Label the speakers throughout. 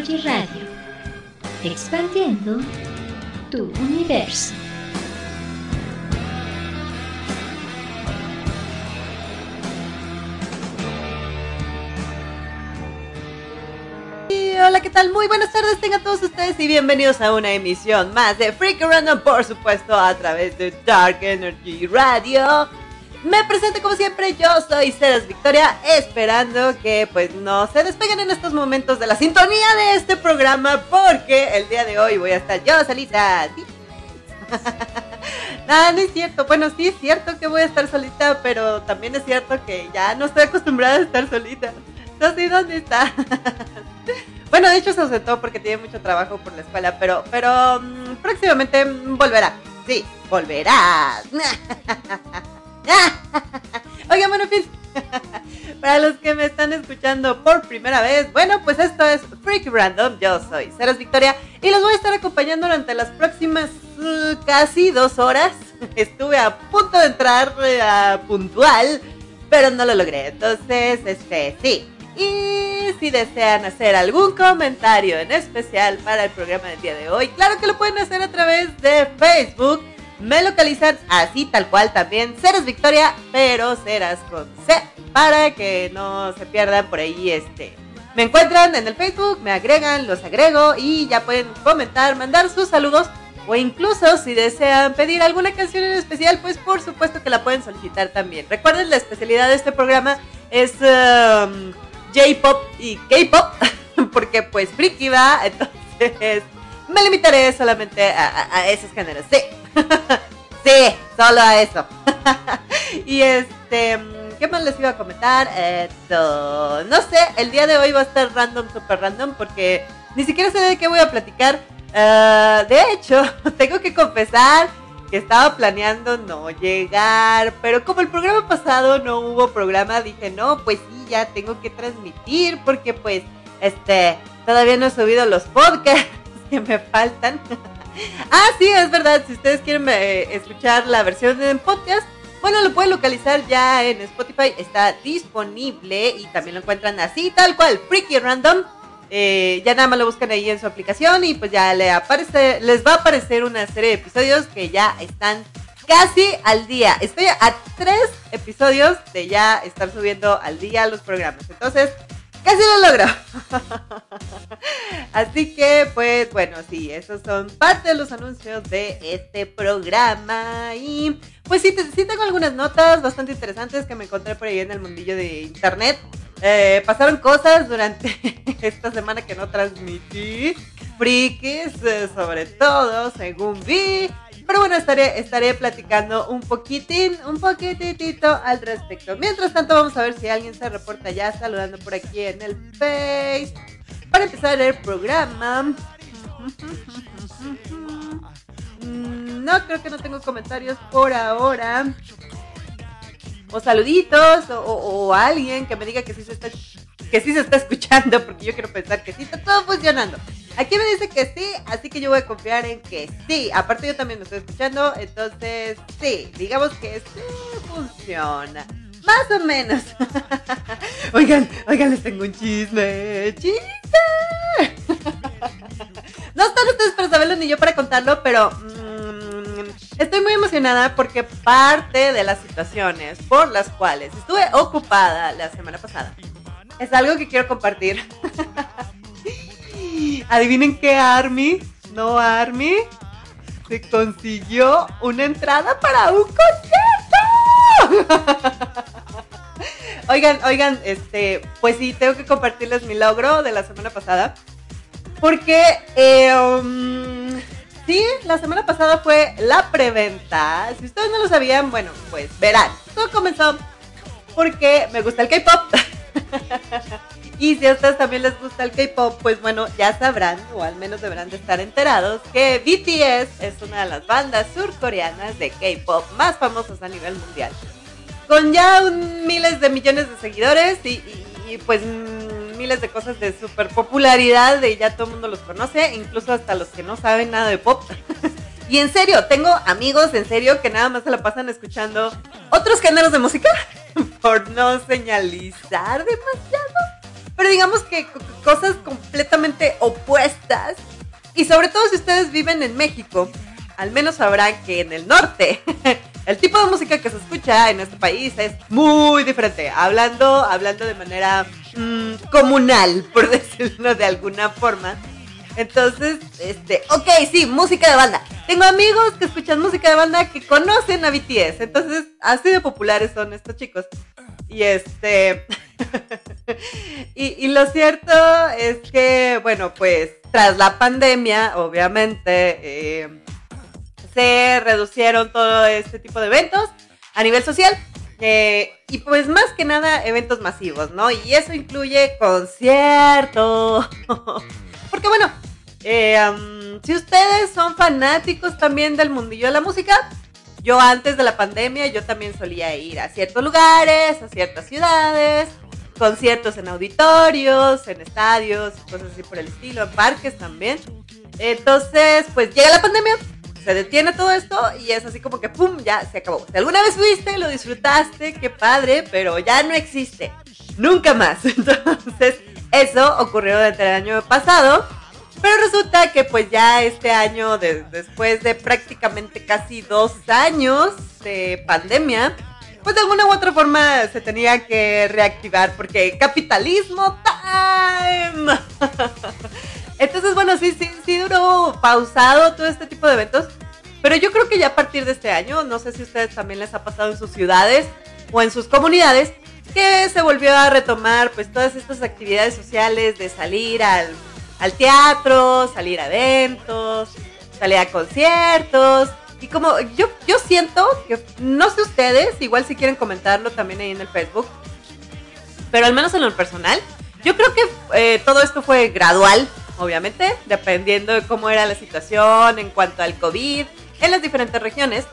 Speaker 1: Radio, expandiendo tu universo.
Speaker 2: hola, ¿qué tal? Muy buenas tardes tengan todos ustedes y bienvenidos a una emisión más de Freak Random, por supuesto, a través de Dark Energy Radio. Me presento como siempre, yo soy Ceres Victoria, esperando que pues no se despeguen en estos momentos de la sintonía de este programa, porque el día de hoy voy a estar yo solita. Nada, no es cierto. Bueno, sí es cierto que voy a estar solita, pero también es cierto que ya no estoy acostumbrada a estar solita. No sé dónde está. bueno, de hecho se ausentó porque tiene mucho trabajo por la escuela, pero, pero mm, próximamente volverá. Sí, volverá. Oigan, bueno. Para los que me están escuchando por primera vez, bueno, pues esto es Freak Random. Yo soy Ceres Victoria y los voy a estar acompañando durante las próximas uh, casi dos horas. Estuve a punto de entrar uh, puntual, pero no lo logré. Entonces, este, sí. Y si desean hacer algún comentario en especial para el programa del día de hoy, claro que lo pueden hacer a través de Facebook me localizan así tal cual también. Ceres Victoria, pero Ceras con C. Para que no se pierdan por ahí este. Me encuentran en el Facebook, me agregan, los agrego y ya pueden comentar, mandar sus saludos o incluso si desean pedir alguna canción en especial, pues por supuesto que la pueden solicitar también. Recuerden, la especialidad de este programa es um, J-Pop y K-Pop, porque pues Friki va, entonces me limitaré solamente a, a esos géneros. Sí. sí, solo a eso. y este, ¿qué más les iba a comentar? Esto, no sé, el día de hoy va a estar random, super random, porque ni siquiera sé de qué voy a platicar. Ah, de hecho, tengo que confesar que estaba planeando no llegar, pero como el programa pasado no hubo programa, dije, no, pues sí, ya tengo que transmitir, porque pues, este, todavía no he subido los podcasts que me faltan. ah, sí, es verdad. Si ustedes quieren eh, escuchar la versión en podcast, bueno, lo pueden localizar ya en Spotify. Está disponible y también lo encuentran así, tal cual, Freaky Random. Eh, ya nada más lo buscan ahí en su aplicación y pues ya le les va a aparecer una serie de episodios que ya están casi al día. Estoy a tres episodios de ya estar subiendo al día los programas. Entonces, Casi lo logro. Así que, pues bueno, sí, esos son parte de los anuncios de este programa. Y pues sí, sí tengo algunas notas bastante interesantes que me encontré por ahí en el mundillo de internet. Eh, pasaron cosas durante esta semana que no transmití. Frikis, eh, sobre todo, según vi. Pero bueno, estaré, estaré platicando un poquitín, un poquitito al respecto. Mientras tanto, vamos a ver si alguien se reporta ya saludando por aquí en el Face. Para empezar el programa. No, creo que no tengo comentarios por ahora. O saluditos, o, alguien que me diga que sí se está que sí se está escuchando, porque yo quiero pensar que sí está todo funcionando. Aquí me dice que sí, así que yo voy a confiar en que sí. Aparte yo también me estoy escuchando, entonces sí, digamos que sí funciona. Más o menos. oigan, oigan, les tengo un chisme. ¡Chisme! no están ustedes para saberlo ni yo para contarlo, pero mmm, estoy muy emocionada porque parte de las situaciones por las cuales estuve ocupada la semana pasada es algo que quiero compartir. Adivinen qué Army, no Army, se consiguió una entrada para un concierto. oigan, oigan, este, pues sí, tengo que compartirles mi logro de la semana pasada. Porque, eh, sí, la semana pasada fue la preventa. Si ustedes no lo sabían, bueno, pues verán. Todo comenzó porque me gusta el K-pop. y si a ustedes también les gusta el K-pop, pues bueno, ya sabrán, o al menos deberán de estar enterados, que BTS es una de las bandas surcoreanas de K-pop más famosas a nivel mundial. Con ya miles de millones de seguidores y, pues miles de cosas de super popularidad, de ya todo el mundo los conoce, incluso hasta los que no saben nada de pop. y en serio, tengo amigos en serio que nada más se la pasan escuchando otros géneros de música por no señalizar demasiado. Pero digamos que cosas completamente opuestas. Y sobre todo si ustedes viven en México, al menos sabrán que en el norte el tipo de música que se escucha en este país es muy diferente. Hablando, hablando de manera mm, comunal, por decirlo de alguna forma. Entonces, este, ok, sí, música de banda. Tengo amigos que escuchan música de banda que conocen a BTS. Entonces, así de populares son estos chicos. Y este. y, lo cierto es que, bueno, pues tras la pandemia, obviamente, eh, se reducieron todo este tipo de eventos a nivel social. Eh, y pues más que nada eventos masivos, ¿no? Y eso incluye conciertos. Porque bueno, eh, si ustedes son fanáticos también del mundillo de la música, yo antes de la pandemia yo también solía ir a ciertos lugares, a ciertas ciudades, conciertos en auditorios, en estadios, cosas así por el estilo, en parques también. Entonces, pues llega la pandemia, se detiene todo esto y es así como que ¡pum! ya se acabó. Si alguna vez fuiste, lo disfrutaste, qué padre, pero ya no existe. Nunca más. Entonces, eso ocurrió desde el año pasado. Pero resulta que pues ya este año, después de prácticamente casi dos años de pandemia, pues de alguna u otra forma se tenía que reactivar porque capitalismo time. Entonces, bueno, sí, sí, sí duró pausado todo este tipo de eventos. Pero yo creo que ya a partir de este año, no sé si a ustedes también les ha pasado en sus ciudades o en sus comunidades, que se volvió a retomar pues todas estas actividades sociales de salir al al teatro, salir a eventos, salir a conciertos. Y como yo, yo siento que, no sé ustedes, igual si quieren comentarlo también ahí en el Facebook, pero al menos en lo personal, yo creo que eh, todo esto fue gradual, obviamente, dependiendo de cómo era la situación en cuanto al COVID en las diferentes regiones.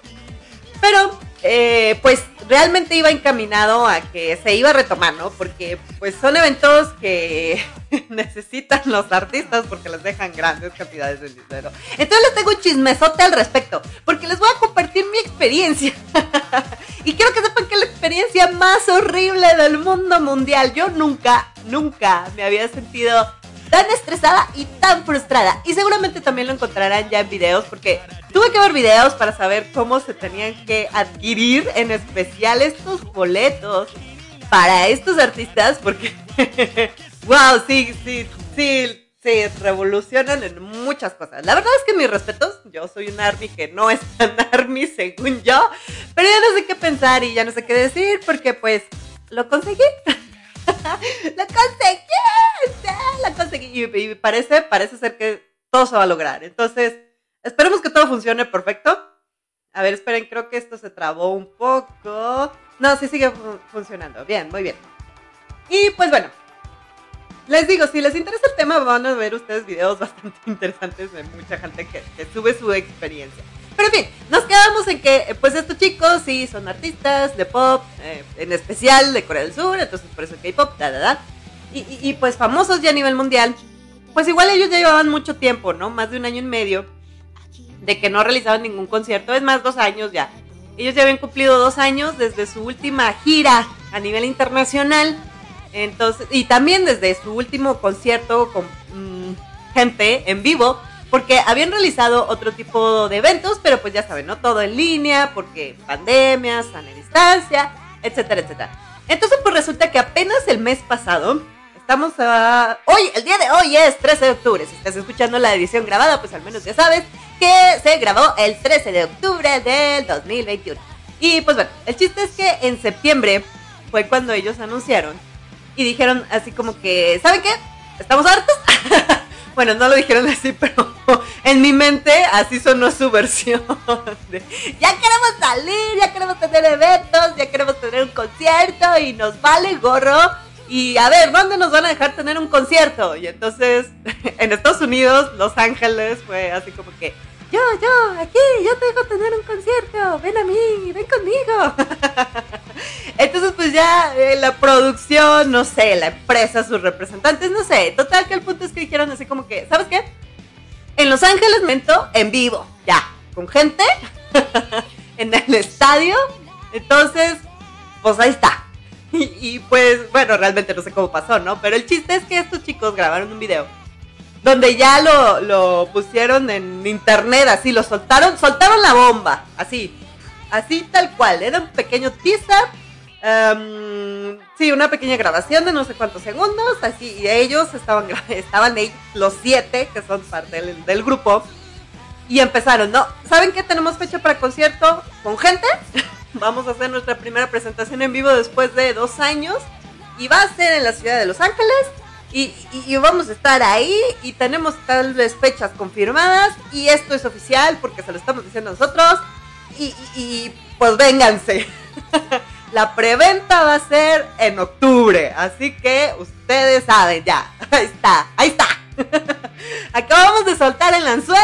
Speaker 2: Pero eh, pues realmente iba encaminado a que se iba a retomar, ¿no? Porque pues son eventos que necesitan los artistas porque les dejan grandes cantidades de dinero. Entonces les tengo un chismesote al respecto, porque les voy a compartir mi experiencia. y quiero que sepan que es la experiencia más horrible del mundo mundial. Yo nunca, nunca me había sentido tan estresada y tan frustrada. Y seguramente también lo encontrarán ya en videos porque tuve que ver videos para saber cómo se tenían que adquirir en especial estos boletos para estos artistas porque, wow, sí, sí, sí. Se revolucionan en muchas cosas. La verdad es que mis respetos, yo soy un army que no es tan army según yo, pero ya no sé qué pensar y ya no sé qué decir porque pues lo conseguí. ¡Lo conseguí! ¡Lo conseguí! Y, parece, parece ser que todo se va a lograr. Entonces, esperemos que todo funcione perfecto. A ver, esperen, creo que esto se trabó un poco. No, sí sigue funcionando. Bien, muy bien. Y pues bueno, les digo, si les interesa el tema, van a ver ustedes videos bastante interesantes de mucha gente que, que sube su experiencia. Pero en fin, nos quedamos en que, pues estos chicos sí son artistas de pop, eh, en especial de Corea del Sur, entonces por eso K-pop, da, da, da. Y, y, pues famosos ya a nivel mundial, pues igual ellos ya llevaban mucho tiempo, ¿no? Más de un año y medio de que no realizaban ningún concierto, es más, dos años ya. Ellos ya habían cumplido dos años desde su última gira a nivel internacional. Entonces, y también desde su último concierto con mm, gente en vivo porque habían realizado otro tipo de eventos, pero pues ya saben, ¿no? Todo en línea, porque pandemia, sana distancia, etcétera, etcétera. Entonces, pues resulta que apenas el mes pasado, estamos a... Hoy, el día de hoy es 13 de octubre. Si estás escuchando la edición grabada, pues al menos ya sabes que se grabó el 13 de octubre del 2021. Y pues bueno, el chiste es que en septiembre fue cuando ellos anunciaron y dijeron así como que, ¿saben qué? ¿Estamos hartos? Bueno, no lo dijeron así, pero en mi mente así sonó su versión. ya queremos salir, ya queremos tener eventos, ya queremos tener un concierto y nos vale gorro. Y a ver, ¿dónde nos van a dejar tener un concierto? Y entonces en Estados Unidos, Los Ángeles, fue así como que, yo, yo, aquí, yo te dejo tener un concierto, ven a mí, ven conmigo. Entonces, pues ya eh, la producción, no sé, la empresa, sus representantes, no sé. Total, que el punto es que dijeron así como que, ¿sabes qué? En Los Ángeles, mento, en vivo, ya, con gente, en el estadio. Entonces, pues ahí está. Y, pues, bueno, realmente no sé cómo pasó, ¿no? Pero el chiste es que estos chicos grabaron un video donde ya lo, lo pusieron en internet, así, lo soltaron, soltaron la bomba, así, así tal cual. Era un pequeño teaser Um, sí, una pequeña grabación de no sé cuántos segundos, así, y ellos estaban, estaban ahí, los siete que son parte del, grupo, y empezaron, ¿no? ¿Saben qué? Tenemos fecha para concierto con gente. Vamos a hacer nuestra primera presentación en vivo después de dos años, y va a ser en la ciudad de Los Ángeles. Y, vamos a estar ahí y tenemos tal vez fechas confirmadas y esto es oficial porque se lo estamos diciendo nosotros y, y pues vénganse. La preventa va a ser en octubre, así que ustedes saben ya. Ahí está, ahí está. Acabamos de soltar el anzuelo.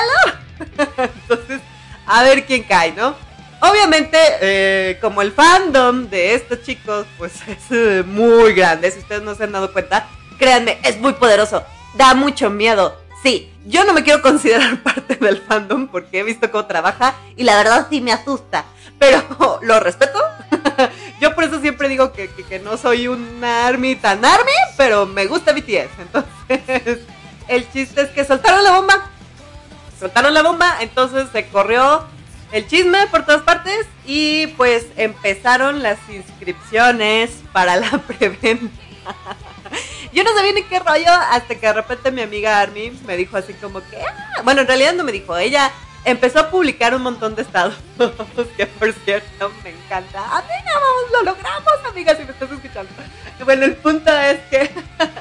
Speaker 2: Entonces, a ver quién cae, ¿no? Obviamente, eh, como el fandom de estos chicos, pues es eh, muy grande. Si ustedes no se han dado cuenta, créanme, es muy poderoso. Da mucho miedo. Sí, yo no me quiero considerar parte del fandom porque he visto cómo trabaja y la verdad sí me asusta. Pero lo respeto, yo por eso siempre digo que, no soy una army tan army, pero me gusta BTS. Entonces, el chiste es que soltaron la bomba. Soltaron la bomba, entonces se corrió el chisme por todas partes y pues empezaron las inscripciones para la preventa. Yo no sabía ni qué rollo hasta que de repente mi amiga Army me dijo así como que, ah", bueno, en realidad no me dijo, ella empezó a publicar un montón de estados, que por cierto me encanta. Amiga, vamos, lo logramos, amiga, si me estás escuchando. Bueno, el punto es que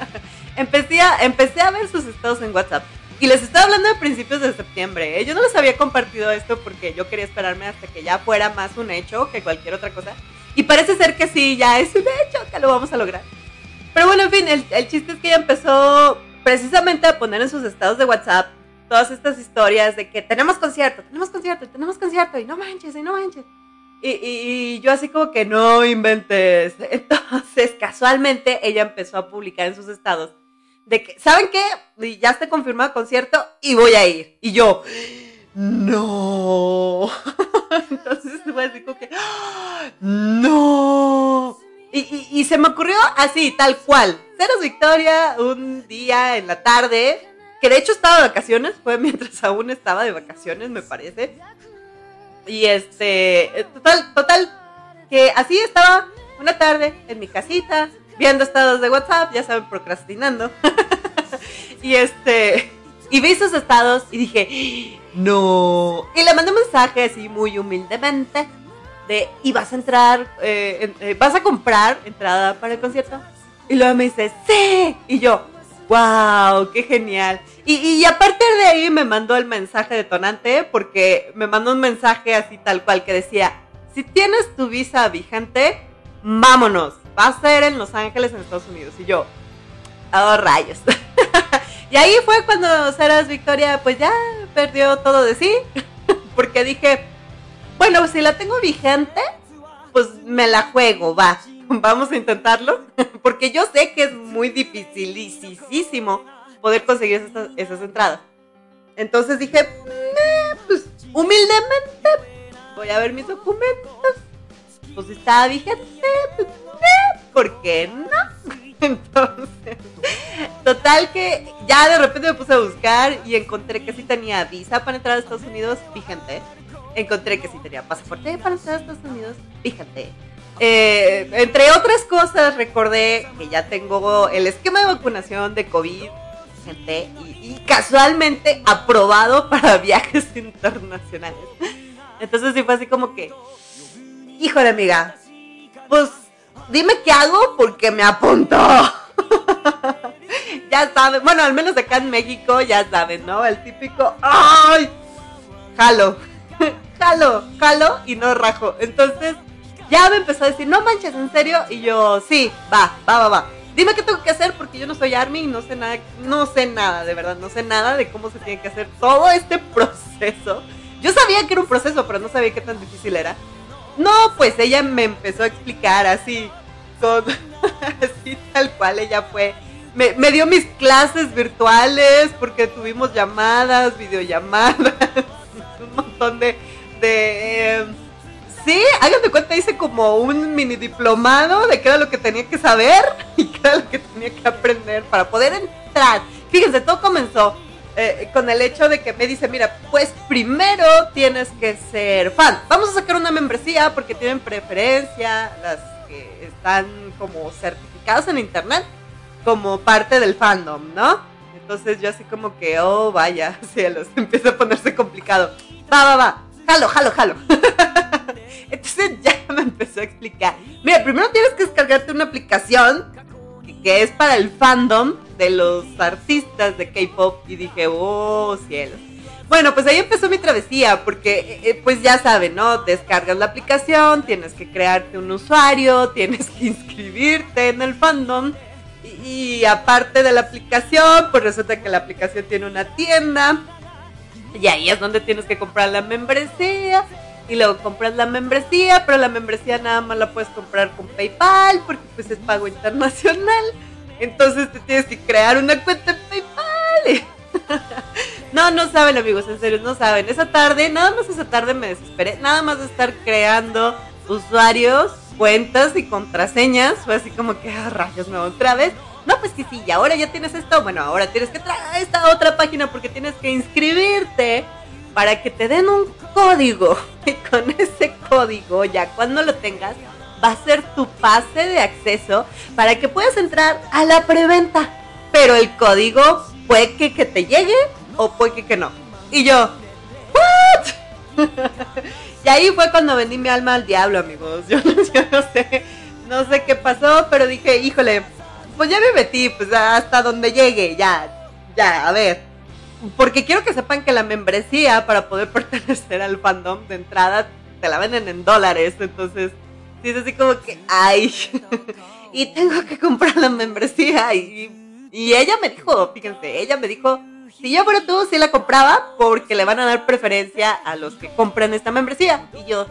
Speaker 2: empecé, a, empecé a ver sus estados en WhatsApp. Y les estaba hablando de principios de septiembre. ¿eh? Yo no les había compartido esto porque yo quería esperarme hasta que ya fuera más un hecho que cualquier otra cosa. Y parece ser que sí, ya es un hecho, que lo vamos a lograr. Pero bueno, en fin, el, el chiste es que ella empezó precisamente a poner en sus estados de WhatsApp todas estas historias de que tenemos concierto, tenemos concierto, tenemos concierto, y no manches, y no manches. Y, yo así como que no inventes. Entonces, casualmente, ella empezó a publicar en sus estados de que, ¿saben qué? Ya está confirmado concierto y voy a ir. Y yo, no. Entonces fue así como que, no. Y, y, se me ocurrió así, tal cual. Ceros Victoria, un día en la tarde, que de hecho estaba de vacaciones, fue mientras aún estaba de vacaciones, me parece. Y este, total, total, que así estaba una tarde en mi casita, viendo estados de WhatsApp, ya saben, procrastinando. y este, y vi sus estados y dije, no. Y le mandé un mensaje así muy humildemente de, ¿y vas a entrar, eh, eh, vas a comprar entrada para el concierto? Y luego me dice, sí. Y yo, wow, qué genial. Y, a partir de ahí me mandó el mensaje detonante porque me mandó un mensaje así tal cual que decía, si tienes tu visa vigente, vámonos. Va a ser en Los Ángeles, en Estados Unidos. Y yo, oh rayos. y ahí fue cuando Saras Victoria pues ya perdió todo de sí. porque dije, bueno, si la tengo vigente, pues me la juego, va. Vamos a intentarlo. porque yo sé que es muy dificilísimo poder conseguir esas, entradas. Entonces dije, pues humildemente voy a ver mis documentos. Pues estaba vigente, pues, ¿por qué no? Entonces, total que ya de repente me puse a buscar y encontré que sí tenía visa para entrar a Estados Unidos vigente. Encontré que sí tenía pasaporte para entrar a Estados Unidos vigente. Eh, entre otras cosas, recordé que ya tengo el esquema de vacunación de COVID gente y, casualmente aprobado para viajes internacionales. Entonces sí fue así como que, híjole amiga, pues dime qué hago porque me apuntó. ya saben, bueno, al menos acá en México ya saben, ¿no? El típico, ¡ay! Jalo, jalo, jalo y no rajo. Entonces ya me empezó a decir, no manches, ¿en serio? Y yo, sí, va, va, va, va dime qué tengo que hacer porque yo no soy Army y no sé nada, no sé nada, de verdad, no sé nada de cómo se tiene que hacer todo este proceso. Yo sabía que era un proceso, pero no sabía qué tan difícil era. No, pues ella me empezó a explicar así, con, así tal cual ella fue. Me, me, dio mis clases virtuales porque tuvimos llamadas, videollamadas, un montón de, de Sí, háganme cuenta, hice como un mini diplomado de qué era lo que tenía que saber y qué era lo que tenía que aprender para poder entrar. Fíjense, todo comenzó eh, con el hecho de que me dice, mira, pues primero tienes que ser fan. Vamos a sacar una membresía porque tienen preferencia las que están como certificadas en internet como parte del fandom, ¿no? Entonces yo así como que, oh, vaya, cielos, empieza a ponerse complicado. Va, va, va, jalo, jalo, jalo. Entonces ya me empezó a explicar. Mira, primero tienes que descargarte una aplicación que, es para el fandom de los artistas de K-pop. Y dije, oh, cielos. Bueno, pues ahí empezó mi travesía, porque eh, eh, pues ya saben, ¿no? Descargas la aplicación, tienes que crearte un usuario, tienes que inscribirte en el fandom. Y, y aparte de la aplicación, pues resulta que la aplicación tiene una tienda. Y ahí es donde tienes que comprar la membresía y luego compras la membresía, pero la membresía nada más la puedes comprar con PayPal porque pues es pago internacional. Entonces te tienes que crear una cuenta en PayPal. no, no saben amigos, en serio, no saben. Esa tarde, nada más esa tarde me desesperé, nada más de estar creando usuarios, cuentas y contraseñas. Fue así como que, ah, rayos, me otra vez. No, pues que sí, y ahora ya tienes esto. Bueno, ahora tienes que traer esta otra página porque tienes que inscribirte para que te den un código. Y con ese código, ya cuando lo tengas, va a ser tu pase de acceso para que puedas entrar a la preventa. Pero el código puede que, que te llegue o puede que, que no. Y yo, ¿what? y ahí fue cuando vendí mi alma al diablo, amigos. Yo, yo no sé, no sé qué pasó, pero dije, híjole, pues ya me metí, pues hasta donde llegue, ya, ya, a ver porque quiero que sepan que la membresía para poder pertenecer al fandom de entrada te la venden en dólares. Entonces, sí es así como que, ay, y tengo que comprar la membresía. Y, y ella me dijo, fíjense, ella me dijo, si yo fuera tú, sí la compraba porque le van a dar preferencia a los que compran esta membresía. Y yo,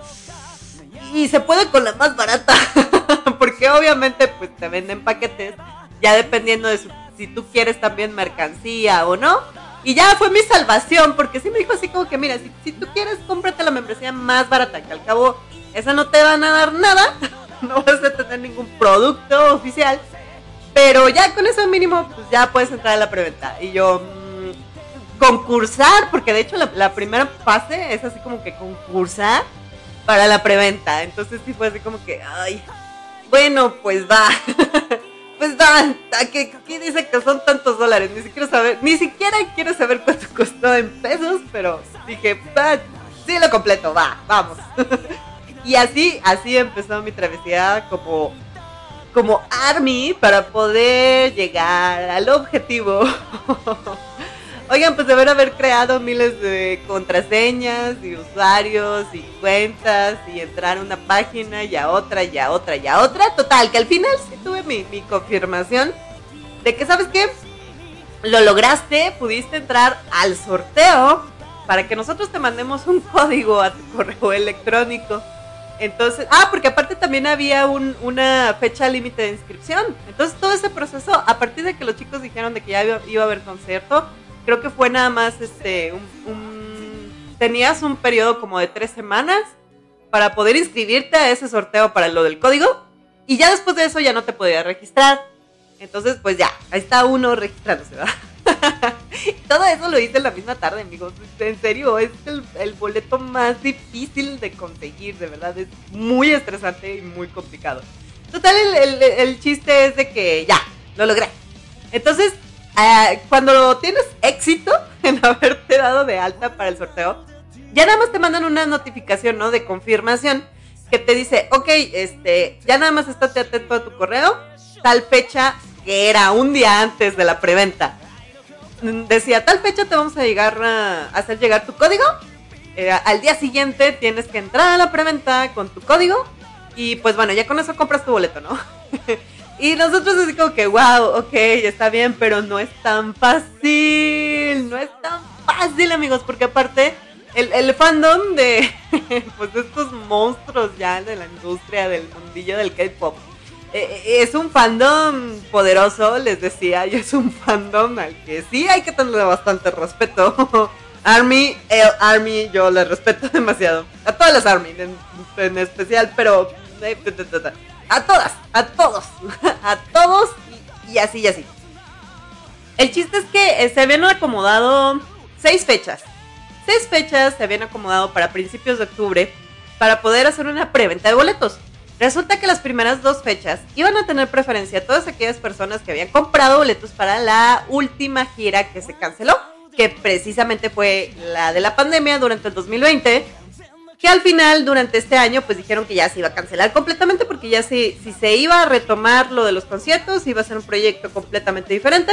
Speaker 2: y se puede con la más barata, porque obviamente pues te venden paquetes, ya dependiendo de si tú quieres también mercancía o no y ya fue mi salvación, porque sí me dijo así como que, mira, si, tú quieres, cómprate la membresía más barata, que al cabo esa no te van a dar nada, no vas a tener ningún producto oficial, pero ya con eso mínimo, pues ya puedes entrar a la preventa. Y yo, mmm, concursar, porque de hecho la, la, primera fase es así como que concursar para la preventa, entonces sí fue así como que, ay, bueno, pues va. pues va, que aquí dice que son tantos dólares, ni siquiera saber, ni siquiera quiero saber cuánto costó en pesos, pero dije, va, sí lo completo, va, vamos. y así, así empezó mi travesía como, como Army para poder llegar al objetivo. Oigan, pues deber haber creado miles de contraseñas y usuarios y cuentas y entrar una página y a otra y a otra y a otra. Total, que al final sí tuve mi, mi confirmación de que, ¿sabes qué? Lo lograste, pudiste entrar al sorteo para que nosotros te mandemos un código a tu correo electrónico. Entonces, ah, porque aparte también había un, una fecha límite de inscripción. Entonces todo ese proceso, a partir de que los chicos dijeron de que ya iba a haber concierto, creo que fue nada más este tenías un periodo como de tres semanas para poder inscribirte a ese sorteo para lo del código y ya después de eso ya no te podías registrar. Entonces, pues ya, ahí está uno registrándose, ¿verdad? Todo eso lo hice en la misma tarde, amigos. En serio, es el, el, boleto más difícil de conseguir, de verdad. Es muy estresante y muy complicado. Total, el, el, el chiste es de que ya, lo logré. Entonces, uh, cuando tienes éxito en haberte dado de alta para el sorteo, ya nada más te mandan una notificación, ¿no? De confirmación que te dice, ok, este, ya nada más estate atento a tu correo, tal fecha que era un día antes de la preventa. Decía, tal fecha te vamos a llegar a hacer llegar tu código. Eh, al día siguiente tienes que entrar a la preventa con tu código. Y pues bueno, ya con eso compras tu boleto, ¿no? Y nosotros así como que, wow, ok, está bien, pero no es tan fácil, no es tan fácil amigos, porque aparte el, el fandom de pues estos monstruos ya de la industria, del mundillo del K-Pop, eh, eh, es un fandom poderoso, les decía, y es un fandom al que sí hay que tenerle bastante respeto. Army, el Army, yo les respeto demasiado. A todas las Army en, especial, pero eh, a todas, a todos, a todos y, así y así. El chiste es que eh, se habían acomodado seis fechas. Seis fechas se habían acomodado para principios de octubre para poder hacer una preventa de boletos. Resulta que las primeras dos fechas iban a tener preferencia todas aquellas personas que habían comprado boletos para la última gira que se canceló que precisamente fue la de la pandemia durante el 2020, que al final durante este año pues dijeron que ya se iba a cancelar completamente porque ya si, si se iba a retomar lo de los conciertos iba a ser un proyecto completamente diferente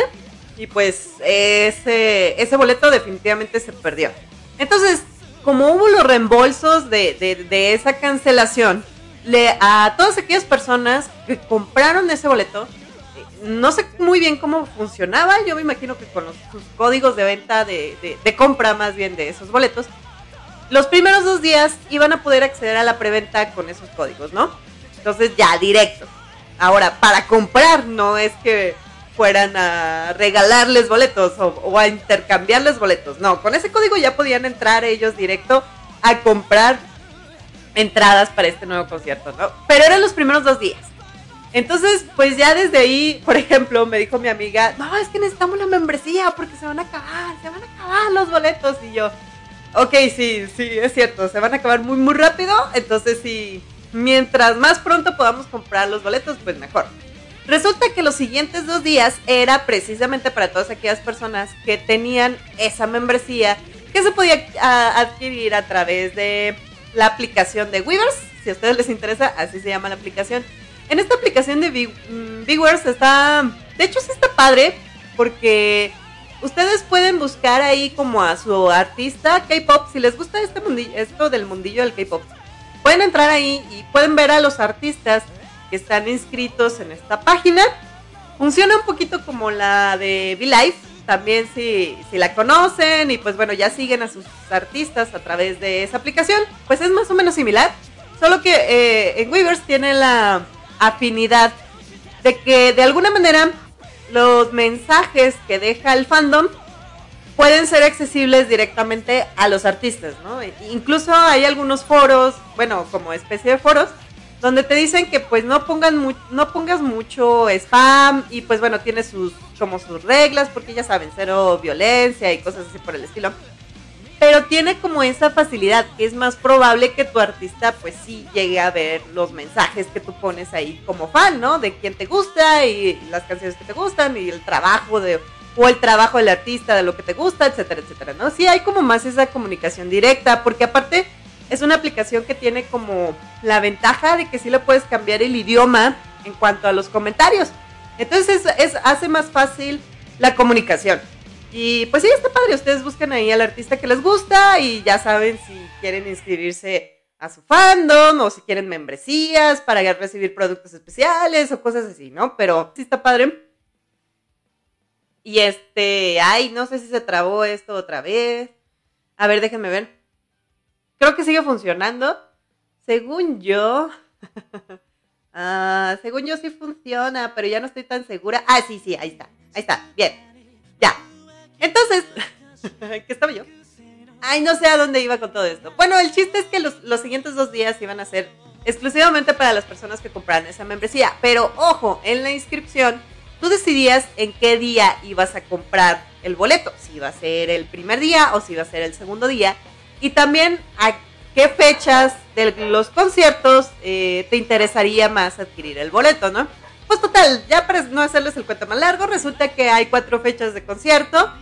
Speaker 2: y pues ese, ese boleto definitivamente se perdió. Entonces, como hubo los reembolsos de, de, de esa cancelación, le, a todas aquellas personas que compraron ese boleto, no sé muy bien cómo funcionaba. Yo me imagino que con los, sus códigos de venta, de, de, compra más bien de esos boletos, los primeros dos días iban a poder acceder a la preventa con esos códigos, ¿no? Entonces ya directo. Ahora, para comprar, no es que fueran a regalarles boletos o, o, a intercambiarles boletos. No, con ese código ya podían entrar ellos directo a comprar entradas para este nuevo concierto, ¿no? Pero eran los primeros dos días. Entonces, pues ya desde ahí, por ejemplo, me dijo mi amiga, no, es que necesitamos la membresía porque se van a acabar, se van a acabar los boletos. Y yo, ok, sí, sí, es cierto, se van a acabar muy, muy rápido. Entonces, sí, mientras más pronto podamos comprar los boletos, pues mejor. Resulta que los siguientes dos días era precisamente para todas aquellas personas que tenían esa membresía que se podía adquirir a través de la aplicación de Weavers. Si a ustedes les interesa, así se llama la aplicación en esta aplicación de mm, está. De hecho, sí está padre. Porque ustedes pueden buscar ahí como a su artista K-pop. Si les gusta este mundillo, esto del mundillo del K-pop, pueden entrar ahí y pueden ver a los artistas que están inscritos en esta página. Funciona un poquito como la de V-Life. También si, si la conocen y pues bueno, ya siguen a sus artistas a través de esa aplicación, pues es más o menos similar. Solo que eh, en Weavers tiene la, afinidad de que de alguna manera los mensajes que deja el fandom pueden ser accesibles directamente a los artistas, ¿no? Incluso hay algunos foros, bueno, como especie de foros, donde te dicen que pues no pongan no pongas mucho spam y pues bueno, tiene sus como sus reglas porque ya saben, cero violencia y cosas así por el estilo pero tiene como esa facilidad que es más probable que tu artista pues sí llegue a ver los mensajes que tú pones ahí como fan, ¿no? De quién te gusta y las canciones que te gustan y el trabajo de o el trabajo del artista de lo que te gusta, etcétera, etcétera, ¿no? Sí hay como más esa comunicación directa porque aparte es una aplicación que tiene como la ventaja de que sí le puedes cambiar el idioma en cuanto a los comentarios. Entonces es hace más fácil la comunicación. Y pues sí, está padre. Ustedes buscan ahí al artista que les gusta y ya saben si quieren inscribirse a su fandom o si quieren membresías para recibir productos especiales o cosas así, ¿no? Pero sí está padre. Y este, ay, no sé si se trabó esto otra vez. A ver, déjenme ver. Creo que sigue funcionando. Según yo. ah, según yo sí funciona, pero ya no estoy tan segura. Ah, sí, sí, ahí está. Ahí está. Bien. Ya. Entonces, ¿qué estaba yo? Ay, no sé a dónde iba con todo esto. Bueno, el chiste es que los, los siguientes dos días iban a ser exclusivamente para las personas que compraran esa membresía. Pero ojo, en la inscripción tú decidías en qué día ibas a comprar el boleto. Si iba a ser el primer día o si iba a ser el segundo día. Y también a qué fechas de los conciertos eh, te interesaría más adquirir el boleto, ¿no? Pues total, ya para no hacerles el cuento más largo, resulta que hay cuatro fechas de concierto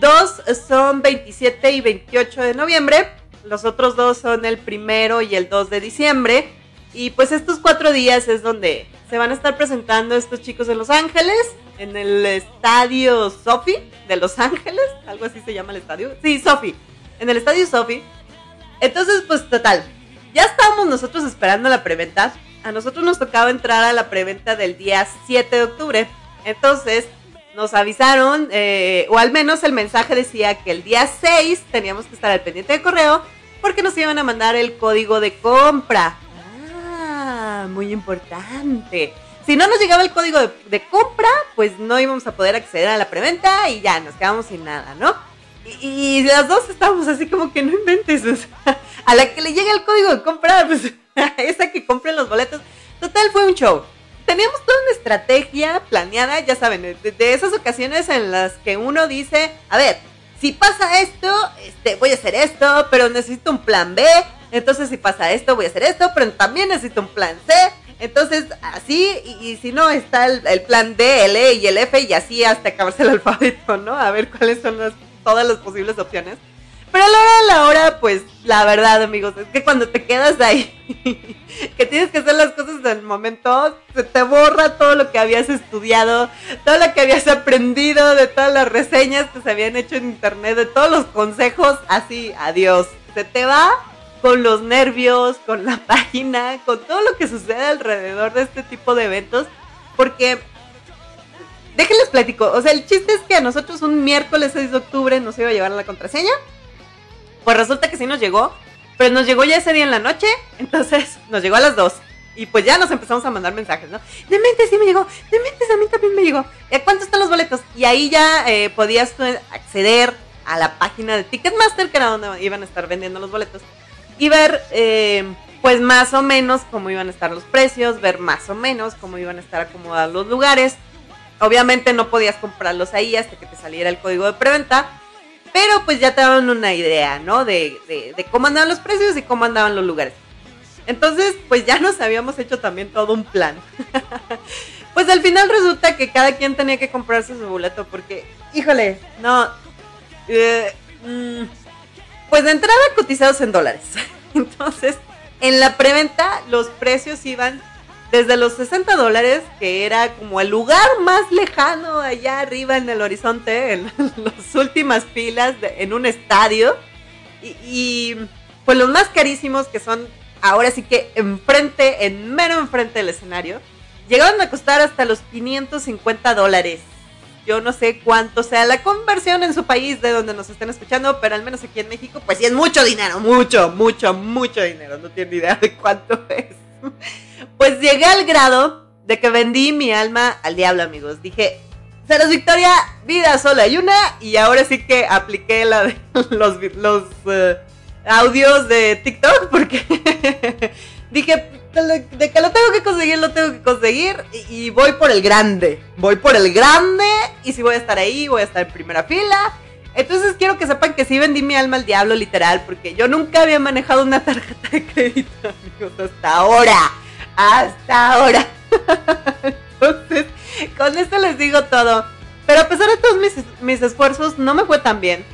Speaker 2: Dos son 27 y 28 de noviembre. Los otros dos son el primero y el 2 de diciembre. Y pues estos cuatro días es donde se van a estar presentando estos chicos en Los Ángeles, en el estadio Sofi de Los Ángeles, algo así se llama el estadio. Sí, Sofi, en el estadio Sofi. Entonces, pues total, ya estábamos nosotros esperando la preventa. A nosotros nos tocaba entrar a la preventa del día 7 de octubre. Entonces, nos avisaron, eh, o al menos el mensaje decía que el día 6 teníamos que estar al pendiente de correo porque nos iban a mandar el código de compra. Ah, muy importante. Si no nos llegaba el código de, compra, pues no íbamos a poder acceder a la preventa y ya nos quedamos sin nada, ¿no? Y, las dos estábamos así como que no inventes. a la que le llega el código de compra, pues esa que compre los boletos. Total, fue un show. Teníamos toda una estrategia planeada, ya saben, de, esas ocasiones en las que uno dice, a ver, si pasa esto, este, voy a hacer esto, pero necesito un plan B. Entonces, si pasa esto, voy a hacer esto, pero también necesito un plan C. Entonces, así, y, si no, está el, plan D, el E y el F, y así hasta acabarse el alfabeto, ¿no? A ver cuáles son las, todas las posibles opciones. Pero a la hora de la hora, pues la verdad, amigos, es que cuando te quedas ahí, que tienes que hacer las cosas en el momento, se te borra todo lo que habías estudiado, todo lo que habías aprendido, de todas las reseñas que se habían hecho en internet, de todos los consejos, así, adiós. Se te va con los nervios, con la página, con todo lo que sucede alrededor de este tipo de eventos, porque déjenles platico, o sea, el chiste es que a nosotros un miércoles 6 de octubre nos iba a llevar la contraseña, pues resulta que sí nos llegó, pero nos llegó ya ese día en la noche, entonces nos llegó a las 2. Y pues ya nos empezamos a mandar mensajes, ¿no? De sí me llegó, de mente a mí también me llegó. ¿Cuántos están los boletos? Y ahí ya eh, podías acceder a la página de Ticketmaster, que era donde iban a estar vendiendo los boletos y ver eh, pues más o menos cómo iban a estar los precios, ver más o menos cómo iban a estar acomodados los lugares. Obviamente no podías comprarlos ahí hasta que te saliera el código de preventa, pero pues ya te daban una idea, ¿no? De, de, cómo andaban los precios y cómo andaban los lugares. Entonces, pues ya nos habíamos hecho también todo un plan. pues al final resulta que cada quien tenía que comprarse su boleto porque, híjole, no... Eh, mm, pues de entrada cotizados en dólares. Entonces, en la preventa los precios iban desde los 60 dólares, que era como el lugar más lejano allá arriba en el horizonte, en las últimas filas en un estadio, y, pues los más carísimos, que son ahora sí que enfrente, en mero enfrente del escenario, llegaban a costar hasta los 550 dólares yo no sé cuánto sea la conversión en su país de donde nos estén escuchando, pero al menos aquí en México, pues sí es mucho dinero, mucho, mucho, mucho dinero. No tiene idea de cuánto es. Pues llegué al grado de que vendí mi alma al diablo, amigos. Dije, Ceros Victoria, vida sola y una, y ahora sí que apliqué la de los, los eh, audios de TikTok, porque dije, de que lo tengo que conseguir, lo tengo que conseguir. Y, voy por el grande. Voy por el grande. Y si voy a estar ahí, voy a estar en primera fila. Entonces quiero que sepan que sí vendí mi alma al diablo, literal. Porque yo nunca había manejado una tarjeta de crédito, amigos. Hasta ahora. Hasta ahora. Entonces, con esto les digo todo. Pero a pesar de todos mis, esfuerzos, no me fue tan bien.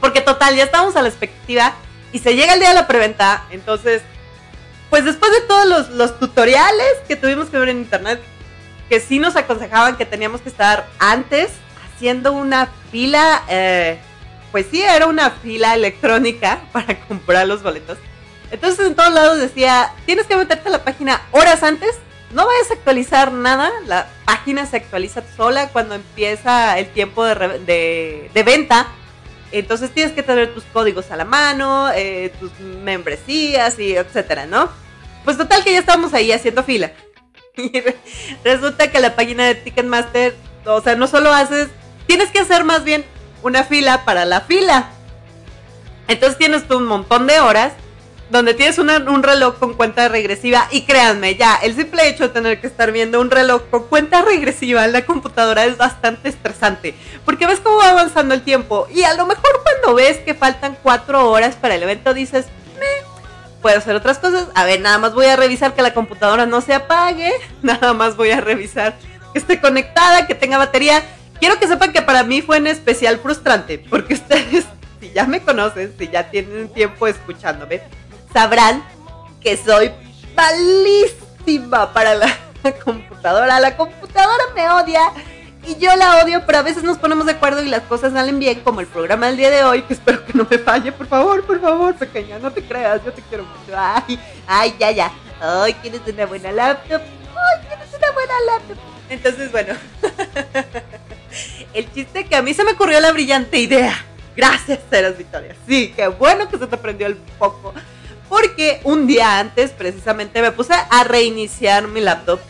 Speaker 2: Porque total, ya estábamos a la expectativa. Y se llega el día de la preventa. Entonces pues después de todos los, tutoriales que tuvimos que ver en internet, que sí nos aconsejaban que teníamos que estar antes haciendo una fila, eh, pues sí, era una fila electrónica para comprar los boletos. Entonces en todos lados decía, tienes que meterte a la página horas antes, no vayas a actualizar nada, la página se actualiza sola cuando empieza el tiempo de, venta. Entonces tienes que tener tus códigos a la mano, eh, tus membresías y etcétera, ¿no? Pues total que ya estábamos ahí haciendo fila. Y resulta que la página de Ticketmaster, o sea, no solo haces, tienes que hacer más bien una fila para la fila. Entonces tienes un montón de horas donde tienes un reloj con cuenta regresiva y créanme, ya, el simple hecho de tener que estar viendo un reloj con cuenta regresiva en la computadora es bastante estresante, porque ves cómo va avanzando el tiempo y a lo mejor cuando ves que faltan cuatro horas para el evento dices, me, puedo hacer otras cosas. A ver, nada más voy a revisar que la computadora no se apague. Nada más voy a revisar que esté conectada, que tenga batería. Quiero que sepan que para mí fue en especial frustrante, porque ustedes, si ya me conocen, si ya tienen tiempo escuchándome, sabrán que soy malísima para la computadora. La computadora me odia y yo la odio, pero a veces nos ponemos de acuerdo y las cosas salen bien, como el programa del día de hoy, que espero que no me falle, por favor, por favor, pequeña, no te creas, yo te quiero mucho. Ay, ay, ya, ya. Ay, ¿quieres una buena laptop? Ay, ¿quieres una buena laptop? Entonces, bueno, el chiste que a mí se me ocurrió la brillante idea. Gracias, Ceros Victoria. Sí, qué bueno que se te prendió el foco. Porque un día antes, precisamente, me puse a reiniciar mi laptop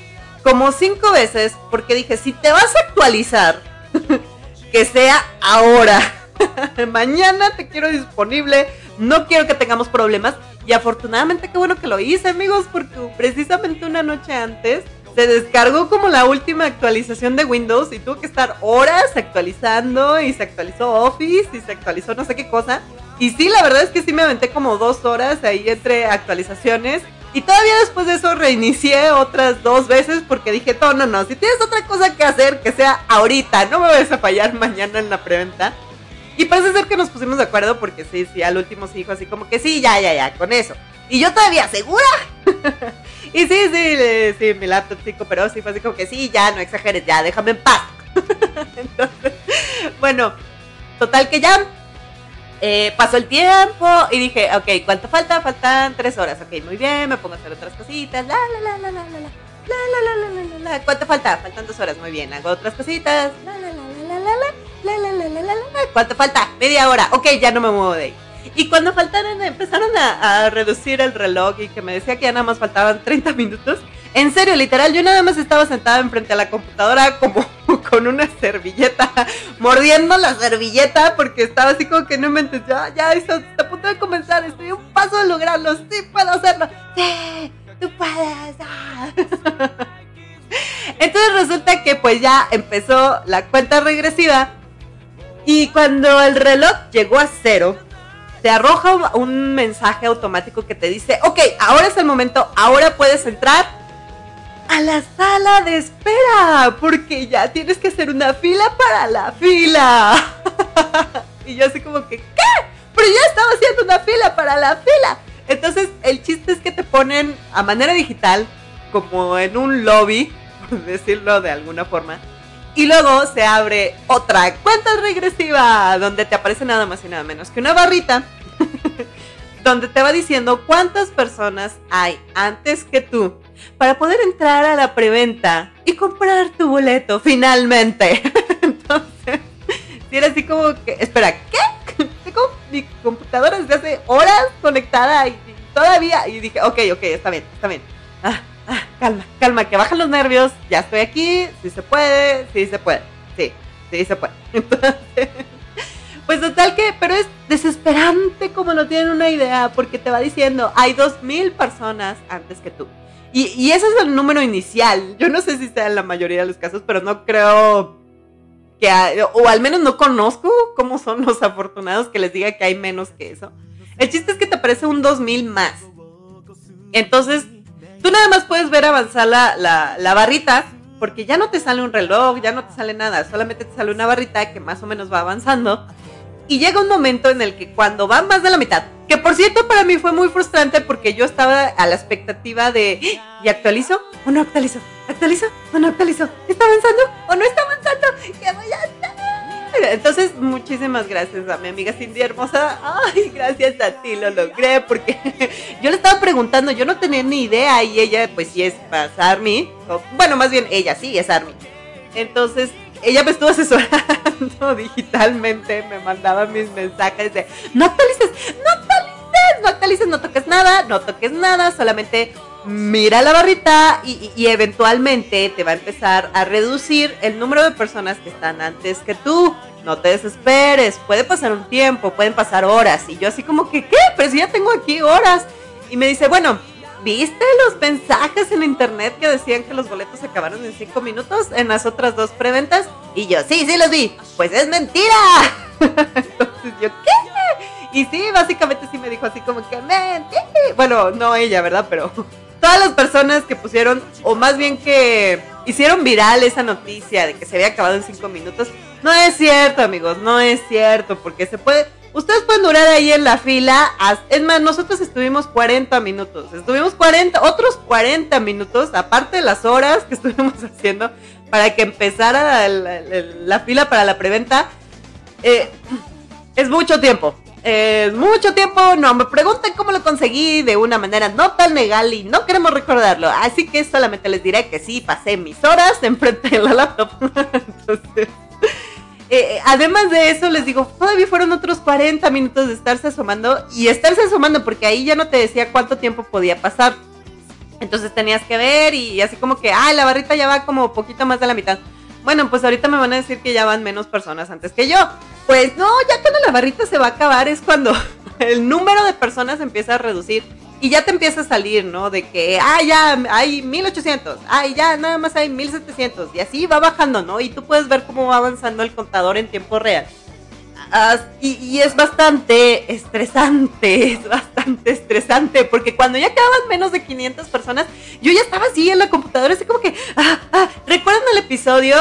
Speaker 2: como cinco veces porque dije, si te vas a actualizar, que sea ahora. mañana te quiero disponible, no quiero que tengamos problemas. Y afortunadamente qué bueno que lo hice, amigos, porque precisamente una noche antes se descargó como la última actualización de Windows y tuvo que estar horas actualizando y se actualizó Office y se actualizó no sé qué cosa. Y sí, la verdad es que sí me aventé como dos horas ahí entre actualizaciones. Y todavía después de eso reinicié otras dos veces porque dije, no, no, no, si tienes otra cosa que hacer, que sea ahorita, no me vayas a fallar mañana en la preventa. Y parece ser que nos pusimos de acuerdo porque sí, sí, al último sí dijo así como que sí, ya, ya, ya, con eso. Y yo todavía, ¿segura? y sí, sí, sí, mi laptop sí pero sí fue así como que sí, ya, no exageres, ya, déjame en paz. Entonces, bueno, total que ya eh, pasó el tiempo y dije, ok, ¿cuánto falta? Faltan tres horas. Ok, muy bien, me pongo a hacer otras cositas. La, la, la, la, la, la, la, la, la, la, la, la. ¿Cuánto falta? Faltan dos horas. Muy bien, hago otras cositas. La, la, la, la, la, la, la, la, la, la, la. ¿Cuánto falta? Media hora. Ok, ya no me muevo de ahí. Y cuando faltaron, empezaron a, a reducir el reloj y que me decía que ya nada más faltaban 30 minutos. En serio, literal, yo nada más estaba sentada enfrente a la computadora como con una servilleta, mordiendo la servilleta porque estaba así como que no me ya, ya, está a punto de comenzar, estoy un paso de lograrlo, sí puedo hacerlo, sí, tú puedes. Ah. Entonces resulta que pues ya empezó la cuenta regresiva y cuando el reloj llegó a cero, te arroja un mensaje automático que te dice, ok, ahora es el momento, ahora puedes entrar a la sala de espera, porque ya tienes que hacer una fila para la fila. y yo así como que, ¿qué? Pero ya estaba haciendo una fila para la fila. Entonces, el chiste es que te ponen a manera digital, como en un lobby, por decirlo de alguna forma. Y luego se abre otra cuenta regresiva, donde te aparece nada más y nada menos que una barrita, donde te va diciendo cuántas personas hay antes que tú para poder entrar a la preventa y comprar tu boleto finalmente. Entonces, si era así como que, espera, ¿qué? Tengo mi computadora desde hace horas conectada y, todavía, y dije, ok, ok, está bien, está bien. Ah, ah, calma, calma, que bajan los nervios, ya estoy aquí, si se puede, sí se puede, sí, sí se puede. Entonces, pues total que, pero es desesperante como no tienen una idea, porque te va diciendo, hay dos mil personas antes que tú. Y, ese es el número inicial. Yo no sé si sea en la mayoría de los casos, pero no creo que, o al menos no conozco cómo son los afortunados que les diga que hay menos que eso. El chiste es que te aparece un 2000 más. Entonces, tú nada más puedes ver avanzar la, la, la barrita, porque ya no te sale un reloj, ya no te sale nada, solamente te sale una barrita que más o menos va avanzando. Y llega un momento en el que cuando va más de la mitad, que por cierto para mí fue muy frustrante porque yo estaba a la expectativa de, ¿y actualizo o no actualizo? ¿Actualizo o no actualizo? ¿Está avanzando o no está avanzando? ¿Qué voy a hacer? Entonces, muchísimas gracias a mi amiga Cindy Hermosa. Ay, gracias a ti lo logré porque yo le estaba preguntando, yo no tenía ni idea y ella pues sí es más Army. bueno, más bien ella sí es Army. Entonces, ella me estuvo asesorando digitalmente, me mandaba mis mensajes de no actualices, no no toques nada, no toques nada, solamente mira la barrita y, eventualmente te va a empezar a reducir el número de personas que están antes que tú. No te desesperes, puede pasar un tiempo, pueden pasar horas. Y yo así como que, ¿qué? Pero si ya tengo aquí horas. Y me dice, bueno, ¿Viste los mensajes en internet que decían que los boletos se acabaron en cinco minutos en las otras dos preventas? Y yo, sí, sí los vi. Pues es mentira. Entonces yo, ¿qué? Y sí, básicamente sí me dijo así como que mentira. Bueno, no ella, ¿verdad? Pero todas las personas que pusieron, o más bien que hicieron viral esa noticia de que se había acabado en cinco minutos, no es cierto, amigos, no es cierto, porque se puede Ustedes pueden durar ahí en la fila. Es más, nosotros estuvimos 40 minutos. Estuvimos 40, otros 40 minutos, aparte de las horas que estuvimos haciendo para que empezara la, fila para la preventa. Eh, es mucho tiempo. Es mucho tiempo. No me pregunten cómo lo conseguí de una manera no tan legal y no queremos recordarlo. Así que solamente les diré que sí, pasé mis horas enfrente de la laptop. Entonces. Eh, eh, además de eso, les digo, todavía fueron otros 40 minutos de estarse asomando y estarse asomando porque ahí ya no te decía cuánto tiempo podía pasar. Entonces tenías que ver y así como que, ah, la barrita ya va como poquito más de la mitad. Bueno, pues ahorita me van a decir que ya van menos personas antes que yo. pues no, ya cuando la barrita se va a acabar es cuando el número de personas empieza a reducir y ya te empieza a salir, ¿no? De que, ah, ya hay 1800, ah, ya nada más hay 1700 y así va bajando, ¿no? Y tú puedes ver cómo va avanzando el contador en tiempo real. Y, es bastante estresante, es bastante estresante, porque cuando ya quedaban menos de 500 personas, yo ya estaba así en la computadora, así como que, ah, ah, ¿recuerdan el episodio?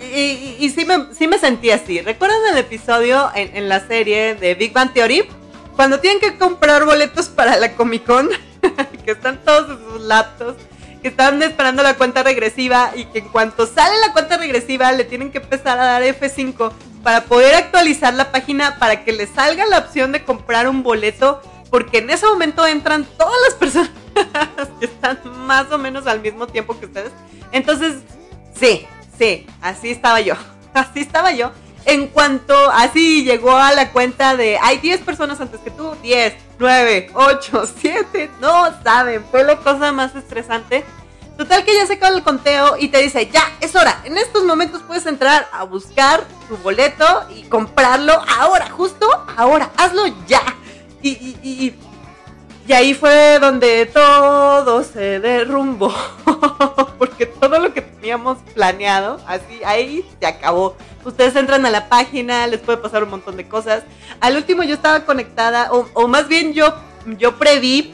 Speaker 2: Y, sí, me, sí me sentí así. ¿Recuerdan el episodio en, en la serie de Big Bang Theory? cuando tienen que comprar boletos para la Comic Con, que están todos en sus laptops, que están esperando la cuenta regresiva y que en cuanto sale la cuenta regresiva le tienen que empezar a dar F5 para poder actualizar la página para que les salga la opción de comprar un boleto, porque en ese momento entran todas las personas que están más o menos al mismo tiempo que ustedes. Entonces, sí, sí, así estaba yo. Así estaba yo en cuanto así llegó a la cuenta de hay 10 personas antes que tú, 10, 9, 8, 7, no saben, fue la cosa más estresante. Total que ya se acaba el conteo y te dice, ya, es hora, en estos momentos puedes entrar a buscar tu boleto y comprarlo ahora, justo ahora, hazlo ya. Y, y, y, y ahí fue donde todo se derrumbó, porque todo lo que teníamos planeado, así, ahí se acabó. Ustedes entran a la página, les puede pasar un montón de cosas. Al último yo estaba conectada, o, más bien yo, yo preví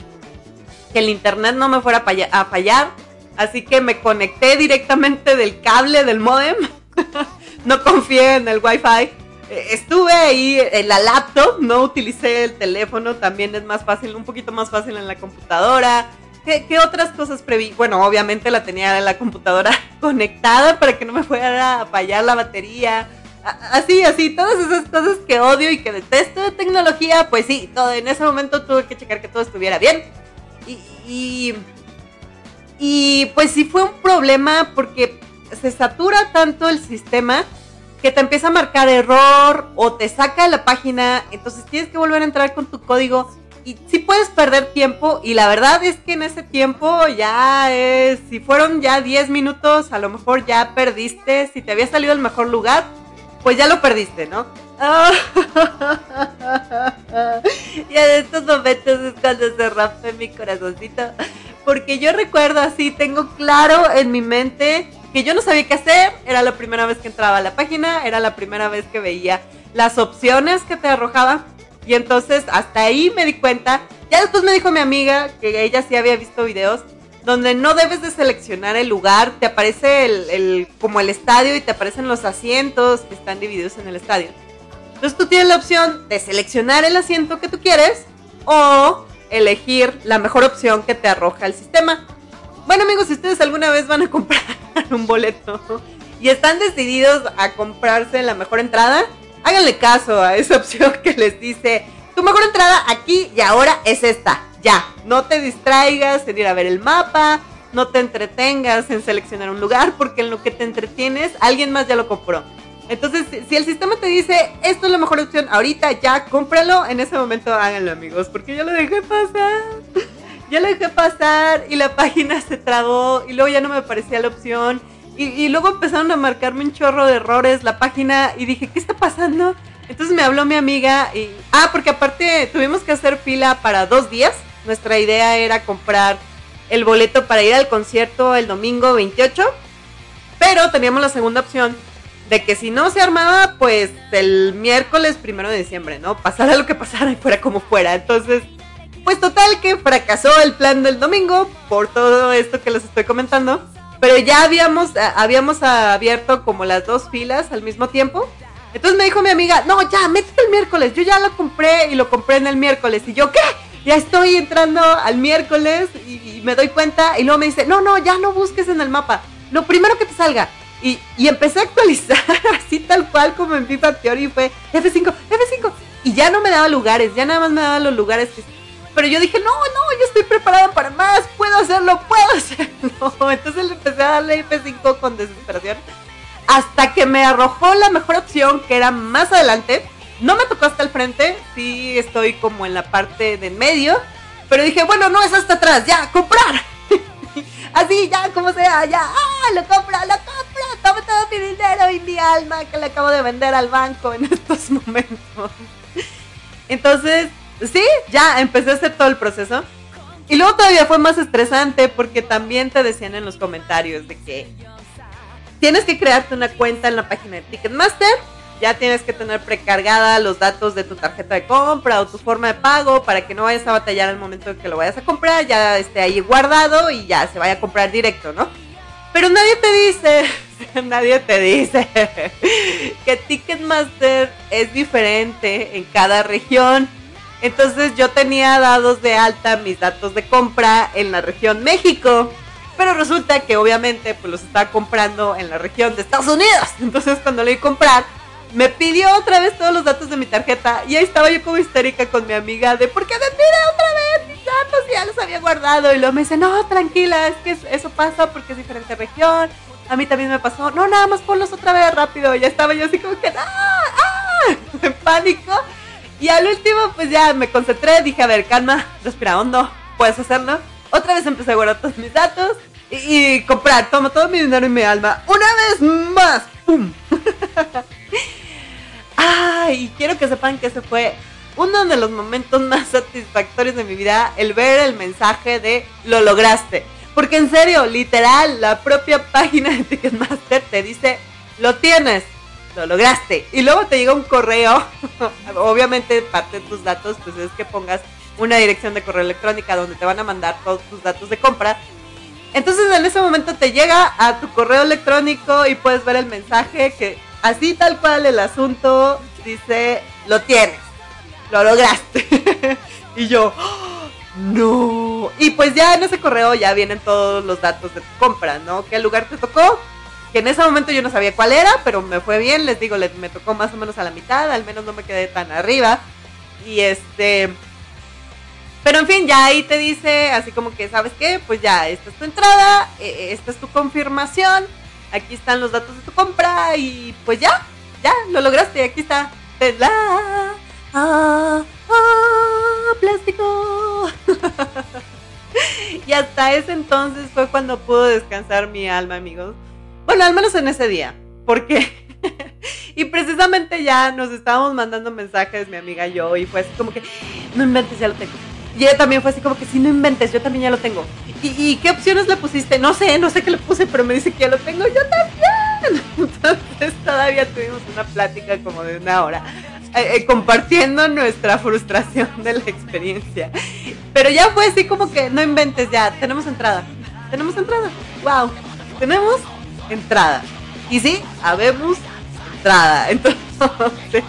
Speaker 2: que el internet no me fuera a fallar, así que me conecté directamente del cable del modem. no confié en el wifi. Estuve ahí en la laptop, no utilicé el teléfono, también es más fácil, un poquito más fácil en la computadora. ¿Qué, otras cosas preví? Bueno, obviamente la tenía en la computadora conectada para que no me fuera a fallar la batería. Así, así, todas esas cosas que odio y que detesto de tecnología, pues sí, todo, en ese momento tuve que checar que todo estuviera bien. Y, y, pues sí fue un problema porque se satura tanto el sistema que te empieza a marcar error o te saca de la página, entonces tienes que volver a entrar con tu código y sí puedes perder tiempo y la verdad es que en ese tiempo ya es, si fueron ya 10 minutos, a lo mejor ya perdiste, si te había salido el mejor lugar, pues ya lo perdiste, ¿no? y en estos momentos es cuando se rompe mi corazoncito, porque yo recuerdo así, tengo claro en mi mente que yo no sabía qué hacer, era la primera vez que entraba a la página, era la primera vez que veía las opciones que te arrojaba y entonces hasta ahí me di cuenta. Ya después me dijo mi amiga que ella sí había visto videos donde no debes de seleccionar el lugar, te aparece el, como el estadio y te aparecen los asientos que están divididos en el estadio. Entonces tú tienes la opción de seleccionar el asiento que tú quieres o elegir la mejor opción que te arroja el sistema. Bueno amigos, si ustedes alguna vez van a comprar un boleto y están decididos a comprarse la mejor entrada, háganle caso a esa opción que les dice, tu mejor entrada aquí y ahora es esta. Ya, no te distraigas en ir a ver el mapa, no te entretengas en seleccionar un lugar, porque en lo que te entretienes, alguien más ya lo compró. Entonces, si el sistema te dice, esto es la mejor opción, ahorita ya cómpralo, en ese momento háganlo amigos, porque yo lo dejé pasar. Ya lo dejé pasar y la página se trabó y luego ya no me aparecía la opción y, luego empezaron a marcarme un chorro de errores la página y dije, ¿qué está pasando? Entonces me habló mi amiga y... Ah, porque aparte tuvimos que hacer fila para dos días. Nuestra idea era comprar el boleto para ir al concierto el domingo 28. Pero teníamos la segunda opción de que si no se armaba, pues el miércoles primero de diciembre, ¿no? Pasara lo que pasara y fuera como fuera. Entonces, pues total que fracasó el plan del domingo por todo esto que les estoy comentando. Pero ya habíamos, habíamos abierto como las dos filas al mismo tiempo. Entonces me dijo mi amiga, no, ya, métete el miércoles. Yo ya lo compré y lo compré en el miércoles. Y yo, ¿qué? Ya estoy entrando al miércoles y, me doy cuenta. Y luego me dice, no, no, ya no busques en el mapa. Lo primero que te salga. Y, y empecé a actualizar así tal cual como en FIFA Theory fue F5, F5. Y ya no me daba lugares, ya nada más me daba los lugares que pero yo dije, no, no, yo estoy preparada para más, puedo hacerlo, puedo hacerlo. Entonces le empecé a darle F5 con desesperación. Hasta que me arrojó la mejor opción, que era más adelante. No me tocó hasta el frente, sí estoy como en la parte de medio. Pero dije, bueno, no es hasta atrás, ya, comprar. Así, ya, como sea, ya, ah, lo compro, lo compro, toma todo mi dinero y mi alma que le acabo de vender al banco en estos momentos. Entonces, sí, ya empecé a hacer todo el proceso. Y luego todavía fue más estresante porque también te decían en los comentarios de que tienes que crearte una cuenta en la página de Ticketmaster. Ya tienes que tener precargada los datos de tu tarjeta de compra o tu forma de pago para que no vayas a batallar al momento en que lo vayas a comprar, ya esté ahí guardado y ya se vaya a comprar directo, ¿no? Pero nadie te dice, nadie te dice que Ticketmaster es diferente en cada región. Entonces yo tenía dados de alta mis datos de compra en la región México. Pero resulta que obviamente pues los estaba comprando en la región de Estados Unidos. Entonces cuando le a comprar, me pidió otra vez todos los datos de mi tarjeta. Y ahí estaba yo como histérica con mi amiga de ¿por qué me pide otra vez mis datos? Ya los había guardado. Y luego me dice, no, tranquila, es que eso pasa porque es diferente región. A mí también me pasó, no, nada más ponlos otra vez rápido. Ya estaba yo así como que, ¡ah! ¡ah! En pánico. Y al último, pues ya me concentré, dije, a ver, calma, respira hondo, puedes hacerlo. Otra vez empecé a guardar todos mis datos y, comprar, toma todo mi dinero y mi alma. Una vez más, ¡pum! Ay, quiero que sepan que ese fue uno de los momentos más satisfactorios de mi vida, el ver el mensaje de lo lograste. Porque en serio, literal, la propia página de Ticketmaster te dice, lo tienes, lo lograste. Y luego te llega un correo, obviamente parte de tus datos, pues es que pongas una dirección de correo electrónica donde te van a mandar todos tus datos de compra. Entonces en ese momento te llega a tu correo electrónico y puedes ver el mensaje que así tal cual el asunto dice, lo tienes, lo lograste. y yo, no. Y pues ya en ese correo ya vienen todos los datos de tu compra, ¿no? ¿Qué lugar te tocó? Que en ese momento yo no sabía cuál era, pero me fue bien, les digo, me tocó más o menos a la mitad, al menos no me quedé tan arriba. Y este... Pero en fin, ya ahí te dice, así como que, ¿sabes qué? Pues ya, esta es tu entrada, e, e, esta es tu confirmación, aquí están los datos de tu compra y pues ya, ya, lo lograste, aquí está. La, ah, ah, plástico. y hasta ese entonces fue cuando pudo descansar mi alma, amigos. Bueno, al menos en ese día. Porque. y precisamente ya nos estábamos mandando mensajes, mi amiga y yo, y fue así como que, no inventes, ya lo tengo. Y ella también fue así como que, sí, no inventes, yo también ya lo tengo. ¿Y, qué opciones le pusiste? No sé, no sé qué le puse, pero me dice que ya lo tengo, yo también. Entonces todavía tuvimos una plática como de una hora. Eh, eh, compartiendo nuestra frustración de la experiencia. Pero ya fue así como que, no inventes ya, tenemos entrada. Tenemos entrada. Wow. Tenemos entrada. Y sí, habemos entrada. Entonces,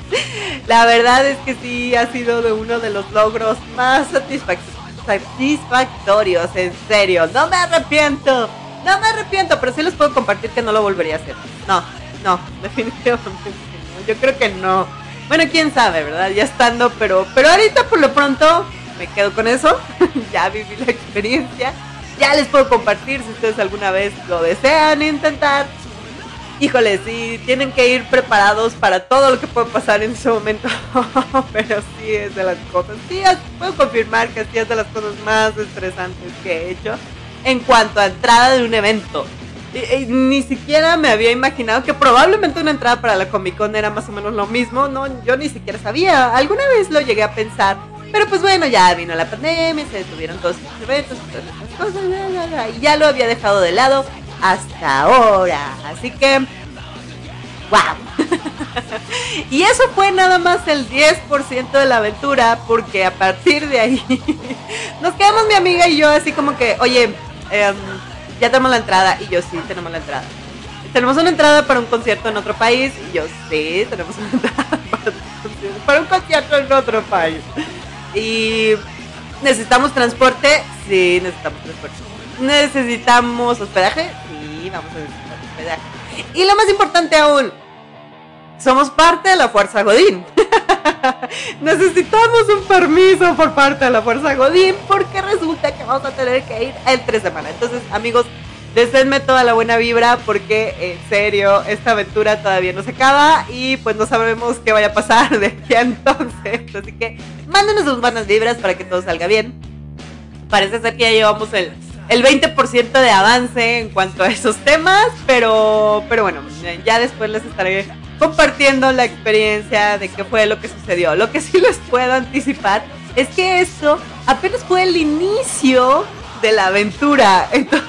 Speaker 2: la verdad es que sí ha sido de uno de los logros más satisfactorios, en serio. No me arrepiento, no me arrepiento, pero sí les puedo compartir que no lo volvería a hacer. No, no, definitivamente no. Yo creo que no. Bueno, quién sabe, ¿verdad? Ya estando, pero, pero ahorita por lo pronto me quedo con eso. ya viví la experiencia ya les puedo compartir si ustedes alguna vez lo desean intentar. Híjole, sí, tienen que ir preparados para todo lo que puede pasar en ese momento. Pero sí es de las cosas. Sí, puedo confirmar que sí es de las cosas más estresantes que he hecho en cuanto a entrada de un evento. ni siquiera me había imaginado que probablemente una entrada para la Comic Con era más o menos lo mismo. No, yo ni siquiera sabía. Alguna vez lo llegué a pensar pero pues bueno, ya vino la pandemia, se detuvieron todos los eventos, todas estas cosas, y ya lo había dejado de lado hasta ahora. Así que, wow. y eso fue nada más el 10% de la aventura, porque a partir de ahí nos quedamos mi amiga y yo así como que, oye, em, ya tenemos la entrada, y yo sí, tenemos la entrada. Tenemos una entrada para un concierto en otro país, y yo sí, tenemos una entrada para un concierto en otro país. Y necesitamos transporte, sí, necesitamos transporte. Necesitamos hospedaje, sí, vamos a necesitar hospedaje. Y lo más importante aún, somos parte de la Fuerza Godín. Necesitamos un permiso por parte de la Fuerza Godín porque resulta que vamos a tener que ir en tres semanas. Entonces, amigos, Deseenme toda la buena vibra porque en serio esta aventura todavía no se acaba y pues no sabemos qué vaya a pasar de aquí a entonces. Así que mándenos sus buenas vibras para que todo salga bien. Parece ser que ya llevamos el el 20% de avance en cuanto a esos temas, pero, pero bueno, ya después les estaré compartiendo la experiencia de qué fue lo que sucedió. Lo que sí les puedo anticipar es que esto apenas fue el inicio de la aventura. Entonces,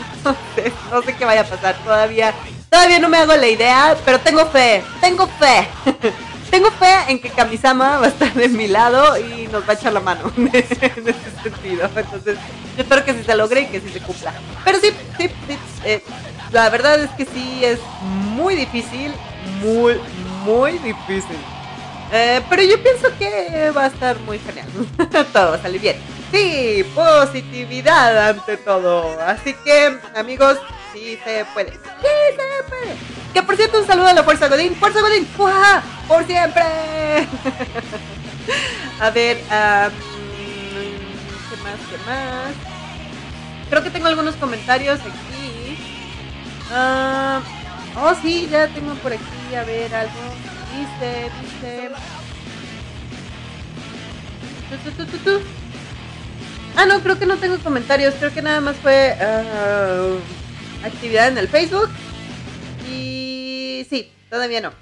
Speaker 2: no sé qué vaya a pasar todavía. Todavía no me hago la idea, pero tengo fe, tengo fe. tengo fe en que Kamisama va a estar de mi lado y nos va a echar la mano en ese sentido. Entonces, yo espero que sí se logre y que sí se cumpla. Pero sí, sí, sí. Eh, la verdad es que sí es muy difícil, muy, muy difícil. Eh, pero yo pienso que va a estar muy genial. todo salir bien. Sí, positividad ante todo. Así que, amigos, sí se puede. Sí se puede. Que por cierto, un saludo a la Fuerza Godín. ¡Fuerza Godín! ¡Fuah! ¡Por siempre! a ver, ¿qué más? ¿Qué más? Creo que tengo algunos comentarios aquí. Uh, oh, sí, ya tengo por aquí. A ver, algo. Dice, dice. Tu, tu, tu, ah, no, creo que no tengo comentarios. Creo que nada más fue uh, actividad en el Facebook. Y sí, todavía no.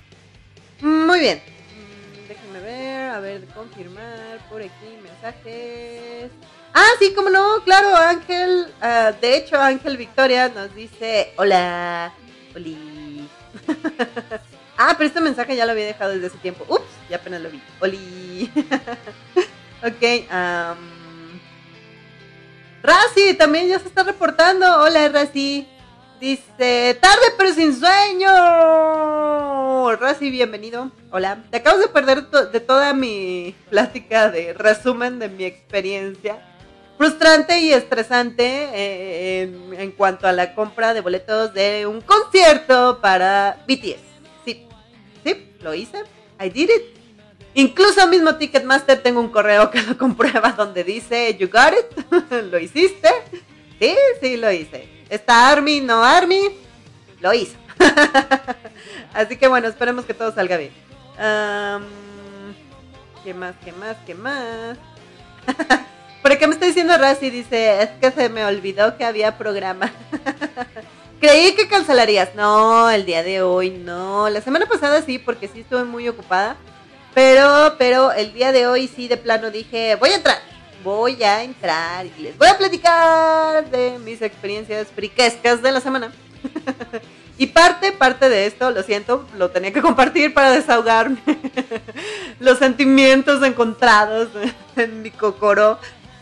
Speaker 2: Muy bien. Mm, déjenme ver, a ver, confirmar por aquí mensajes. Ah, sí, como no, claro, Ángel. Uh, de hecho, Ángel Victoria nos dice: Hola, Oli. ah, pero este mensaje ya lo había dejado desde hace tiempo. Ups, ya apenas lo vi. Oli. ok, um, Razi también ya se está reportando. Hola, Razi. Dice, tarde pero sin sueño. Razi, bienvenido. Hola. Te acabas de perder de toda mi plática de resumen de mi experiencia. Frustrante y estresante eh, en, en, cuanto a la compra de boletos de un concierto para BTS. Sí, lo hice. I did it. Incluso mismo Ticketmaster tengo un correo que lo comprueba donde dice, you got it, lo hiciste. Sí, sí, lo hice. Está Army, no Army, lo hizo. Así que bueno, esperemos que todo salga bien. ¿Qué más, qué más, qué más? ¿Por qué me está diciendo Razi? Dice, es que se me olvidó que había programa. Creí que cancelarías. No, el día de hoy no. La semana pasada sí, porque sí estuve muy ocupada. Pero, pero el día de hoy sí de plano dije, voy a entrar, voy a entrar y les voy a platicar de mis experiencias friquescas de la semana. y parte, parte de esto, lo siento, lo tenía que compartir para desahogarme. Los sentimientos encontrados en mi cocoro.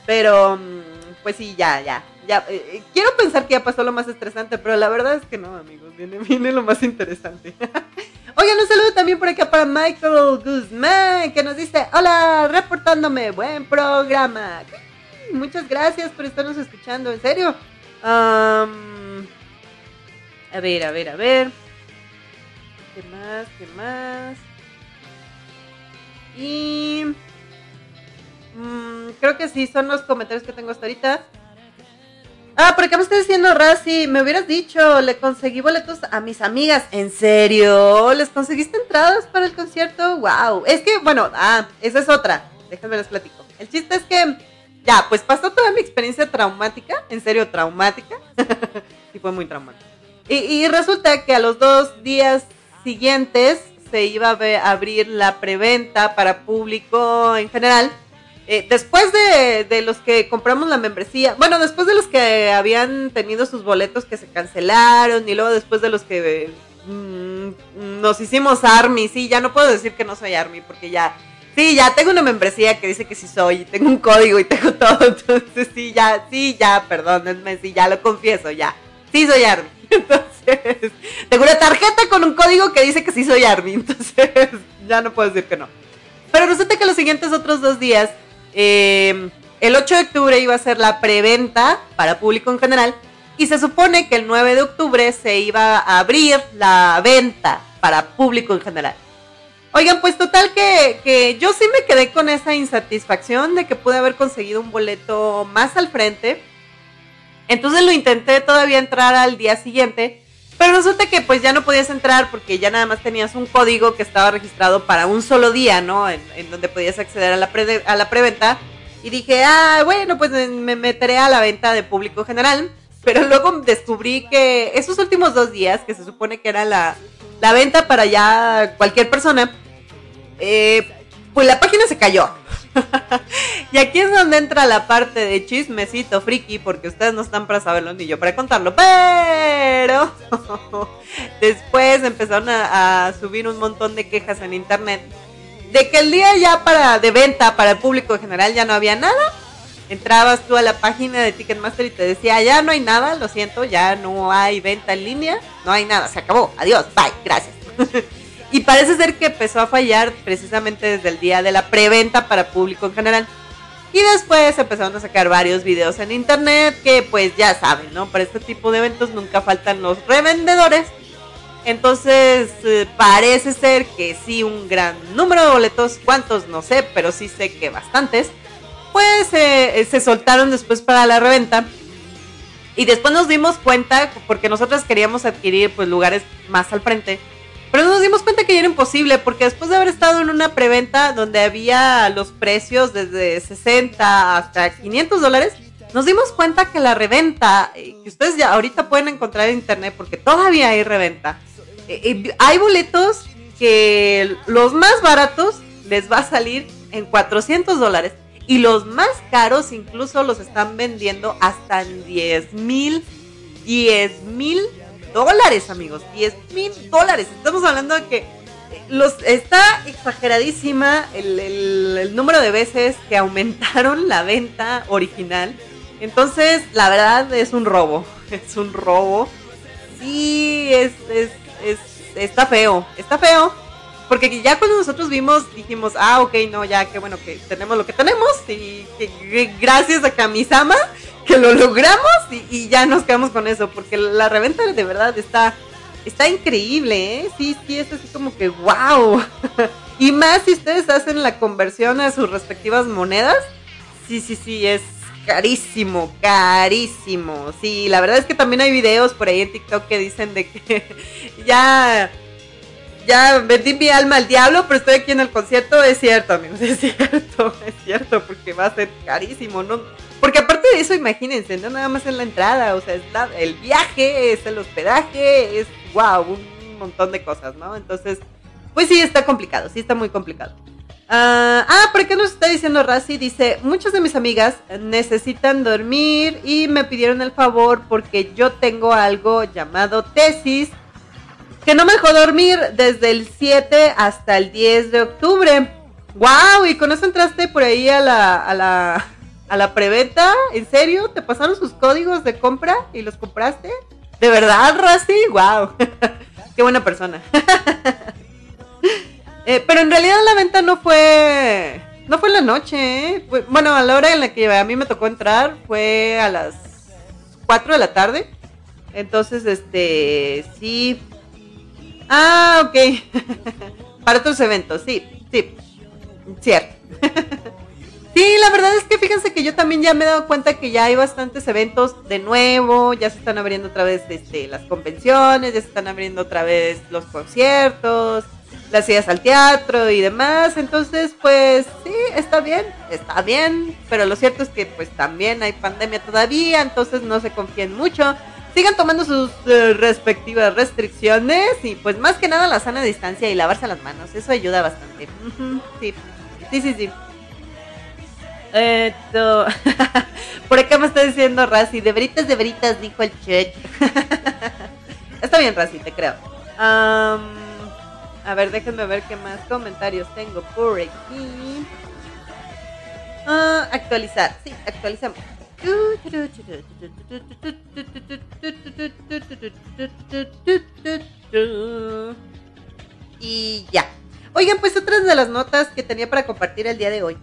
Speaker 2: Pero, mm, pues sí, ya, ya. Ya, eh, eh, quiero pensar que ya pasó lo más estresante, pero la verdad es que no, amigos. Viene, viene lo más interesante. Oigan, un saludo también por acá para Michael Guzmán, que nos dice, hola, reportándome, buen programa. Muchas gracias por estarnos escuchando, en serio. a ver, a ver, a ver. ¿Qué más? ¿Qué más? Y... Mm, creo que sí, son los comentarios que tengo hasta ahorita. Ah, por acá me está diciendo Razi, me hubieras dicho, le conseguí boletos a mis amigas. ¿En serio? ¿Les conseguiste entradas para el concierto? Wow. Es que, bueno, ah, esa es otra. Déjenme les platico. El chiste es que, ya, pues pasó toda mi experiencia traumática, en serio, traumática. sí, fue muy traumática. Y, resulta que a los dos días siguientes se iba a abrir la preventa para público en general eh, después de, los que compramos la membresía, bueno, después de los que habían tenido sus boletos que se cancelaron y luego después de los que mm, nos hicimos Army, sí, ya no puedo decir que no soy Army porque ya, sí, ya tengo una membresía que dice que sí soy, tengo un código y tengo todo, entonces sí, ya, sí, ya, perdónenme, sí, ya lo confieso, ya, sí soy Army. Entonces, tengo una tarjeta con un código que dice que sí soy Army, entonces ya no puedo decir que no. Pero resulta que los siguientes otros dos días eh, el 8 de octubre iba a ser la preventa para público en general y se supone que el 9 de octubre se iba a abrir la venta para público en general. Oigan, pues total que, que, yo sí me quedé con esa insatisfacción de que pude haber conseguido un boleto más al frente. Entonces lo intenté todavía entrar al día siguiente, pero resulta que pues ya no podías entrar porque ya nada más tenías un código que estaba registrado para un solo día, ¿no? En, donde podías acceder a la, a la preventa. Y dije, ah, bueno, pues me meteré a la venta de público general. Pero luego descubrí que esos últimos dos días, que se supone que era la, la venta para ya cualquier persona, eh, pues la página se cayó. y aquí es donde entra la parte de chismecito friki, porque ustedes no están para saberlo ni yo para contarlo, pero después empezaron a, subir un montón de quejas en internet de que el día ya para de venta para el público en general ya no había nada. Entrabas tú a la página de Ticketmaster y te decía, ya no hay nada, lo siento, ya no hay venta en línea, no hay nada, se acabó, adiós, bye, gracias. Y parece ser que empezó a fallar precisamente desde el día de la preventa para público en general. Y después empezaron a sacar varios videos en internet que pues ya saben, ¿no? Para este tipo de eventos nunca faltan los revendedores. Entonces eh, parece ser que sí un gran número de boletos, cuántos no sé, pero sí sé que bastantes, pues eh, se soltaron después para la reventa. Y después nos dimos cuenta, porque nosotros queríamos adquirir pues lugares más al frente, pero nos dimos cuenta que ya era imposible, porque después de haber estado en una preventa donde había los precios desde 60 hasta 500 dólares, nos dimos cuenta que la reventa, eh, que ustedes ya ahorita pueden encontrar en internet, porque todavía hay reventa, eh, eh, hay boletos que los más baratos les va a salir en 400 dólares y los más caros incluso los están vendiendo hasta en 10 mil, 10 mil dólares, amigos. 10 mil dólares. Estamos hablando de que los, está exageradísima el, el, número de veces que aumentaron la venta original. Entonces, la verdad es un robo. Es un robo. Sí, es, es, es, está feo. Está feo. Porque ya cuando nosotros vimos, dijimos, ah, ok, no, ya, qué bueno que tenemos lo que tenemos. Y gracias a Kamisama que lo logramos y, ya nos quedamos con eso, porque la reventa de verdad está, está increíble, ¿eh? Sí, sí, es así como que wow. y más si ustedes hacen la conversión a sus respectivas monedas, sí, sí, sí, es carísimo, carísimo. Sí, la verdad es que también hay videos por ahí en TikTok que dicen de que ya ya vendí mi alma al diablo, pero estoy aquí en el concierto. Es cierto, amigos, es cierto, es cierto, porque va a ser carísimo, ¿no? Porque aparte de eso, imagínense, no nada más en la entrada, o sea, es el viaje, es el hospedaje, es wow, un montón de cosas, ¿no? Entonces, pues sí, está complicado, sí está muy complicado. ah, ah ¿por qué nos está diciendo Razi? Dice, muchas de mis amigas necesitan dormir y me pidieron el favor porque yo tengo algo llamado tesis que no me dejó dormir desde el 7 hasta el 10 de octubre. ¡Wow! ¿Y con eso entraste por ahí a la, a la, a la preventa? ¿En serio? ¿Te pasaron sus códigos de compra y los compraste? ¿De verdad, Rasty? ¡Wow! ¡Qué buena persona! eh, pero en realidad la venta no fue... No fue en la noche, ¿eh? bueno, a la hora en la que a mí me tocó entrar fue a las 4 de la tarde. Entonces, este, sí, Ah, ok. Para otros eventos, sí, sí. Cierto. Sí, la verdad es que fíjense que yo también ya me he dado cuenta que ya hay bastantes eventos de nuevo, ya se están abriendo otra vez este, las convenciones, ya se están abriendo otra vez los conciertos, las ideas al teatro y demás. Entonces, pues sí, está bien, está bien, pero lo cierto es que pues también hay pandemia todavía, entonces no se confíen mucho sigan tomando sus eh, respectivas restricciones y pues más que nada la sana distancia y lavarse las manos. Eso ayuda bastante. sí, sí, sí, sí. Por acá me está diciendo Razi, de veritas, de veritas, dijo el chet. está bien, Razi, te creo. a ver, déjenme ver qué más comentarios tengo por aquí. Ah, actualizar, sí, actualizamos. Y ya. Oigan, pues otras de las notas que tenía para compartir el día de hoy.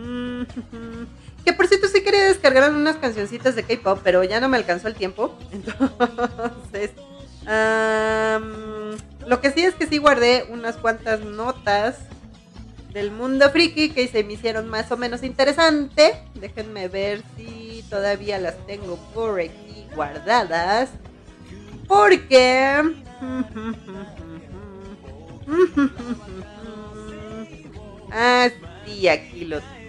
Speaker 2: Que por cierto sí quería descargar unas cancioncitas de K-pop, pero ya no me alcanzó el tiempo. Entonces, lo que sí es que sí guardé unas cuantas notas del mundo friki que se me hicieron más o menos interesante. Déjenme ver si todavía las tengo por aquí guardadas. Porque... Ah, sí, aquí lo tengo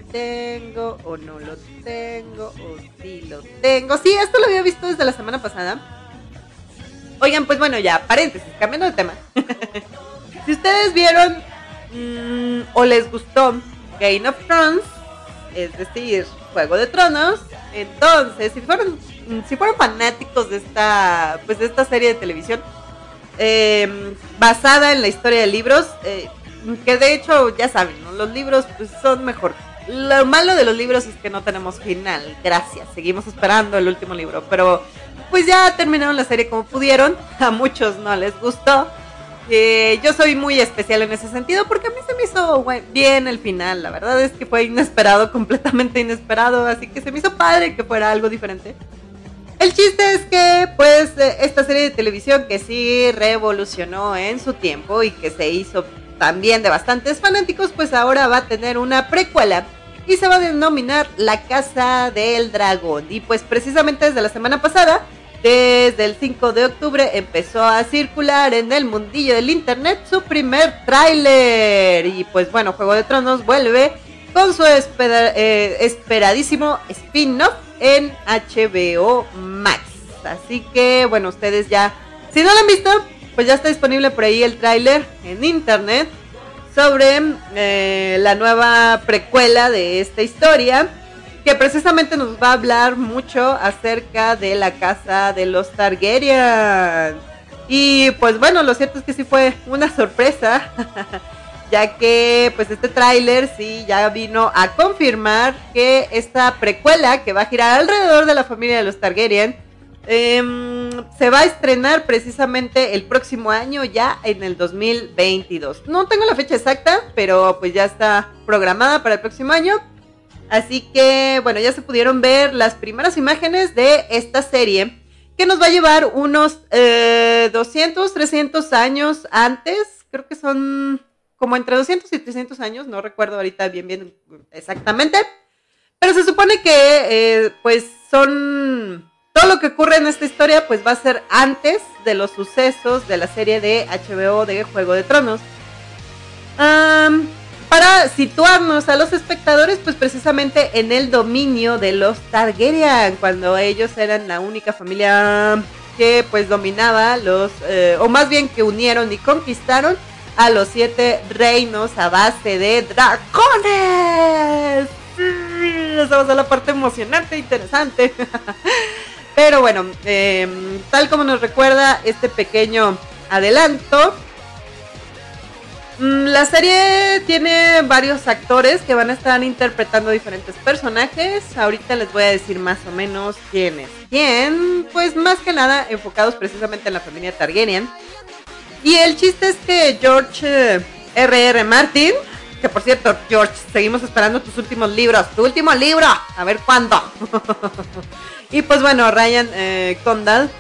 Speaker 2: o no lo tengo o sí lo tengo. Sí, esto lo había visto desde la semana pasada. Oigan, pues bueno, ya, paréntesis, cambiando de tema. si ustedes vieron mm, o les gustó Game of Thrones, es decir, Juego de Tronos, entonces, si fueron, si fueron fanáticos de esta, pues de esta serie de televisión, eh, basada en la historia de libros, eh, que de hecho, ya saben, los libros pues, son mejor. Lo malo de los libros es que no tenemos final, gracias, seguimos esperando el último libro, pero pues ya terminaron la serie como pudieron, a muchos no les gustó. Eh, yo soy muy especial en ese sentido porque a mí se me hizo bien el final, la verdad es que fue inesperado, completamente inesperado, así que se me hizo padre que fuera algo diferente. El chiste es que, pues, eh, esta serie de televisión que sí revolucionó en su tiempo y que se hizo también de bastantes fanáticos, pues ahora va a tener una precuela y se va a denominar La Casa del Dragón. Y pues precisamente desde la semana pasada, desde el 5 de octubre, empezó a circular en el mundillo del internet su primer tráiler. Y pues bueno, Juego de Tronos vuelve con su eh, esperadísimo spin-off en HBO Max. Así que bueno, ustedes ya, si no lo han visto, pues ya está disponible por ahí el tráiler en internet sobre eh, la nueva precuela de esta historia que precisamente nos va a hablar mucho acerca de la casa de los Targaryen. Y pues bueno, lo cierto es que sí fue una sorpresa, ya que pues este tráiler sí ya vino a confirmar que esta precuela que va a girar alrededor de la familia de los Targaryen Em, se va a estrenar precisamente el próximo año, ya en el 2022. No tengo la fecha exacta, pero pues ya está programada para el próximo año. Así que, bueno, ya se pudieron ver las primeras imágenes de esta serie, que nos va a llevar unos 200, eh, 300 años antes. Creo que son como entre 200 y 300 años, no recuerdo ahorita bien, bien exactamente. Pero se supone que, eh, pues, son todo lo que ocurre en esta historia pues va a ser antes de los sucesos de la serie de HBO de Juego de Tronos. para situarnos a los espectadores pues precisamente en el dominio de los Targaryen, cuando ellos eran la única familia que pues dominaba los, eh, o más bien que unieron y conquistaron a los siete reinos a base de dragones. esa va a ser la parte emocionante e interesante. Pero bueno, em, tal como nos recuerda este pequeño adelanto, mm, la serie tiene varios actores que van a estar interpretando diferentes personajes. Ahorita les voy a decir más o menos quién es quién. Pues más que nada enfocados precisamente en la familia Targaryen. Y el chiste es que George R.R. Eh, Martin, que por cierto, George, seguimos esperando tus últimos libros. Tu último libro, a ver cuándo. Y pues bueno, Ryan eh, Condal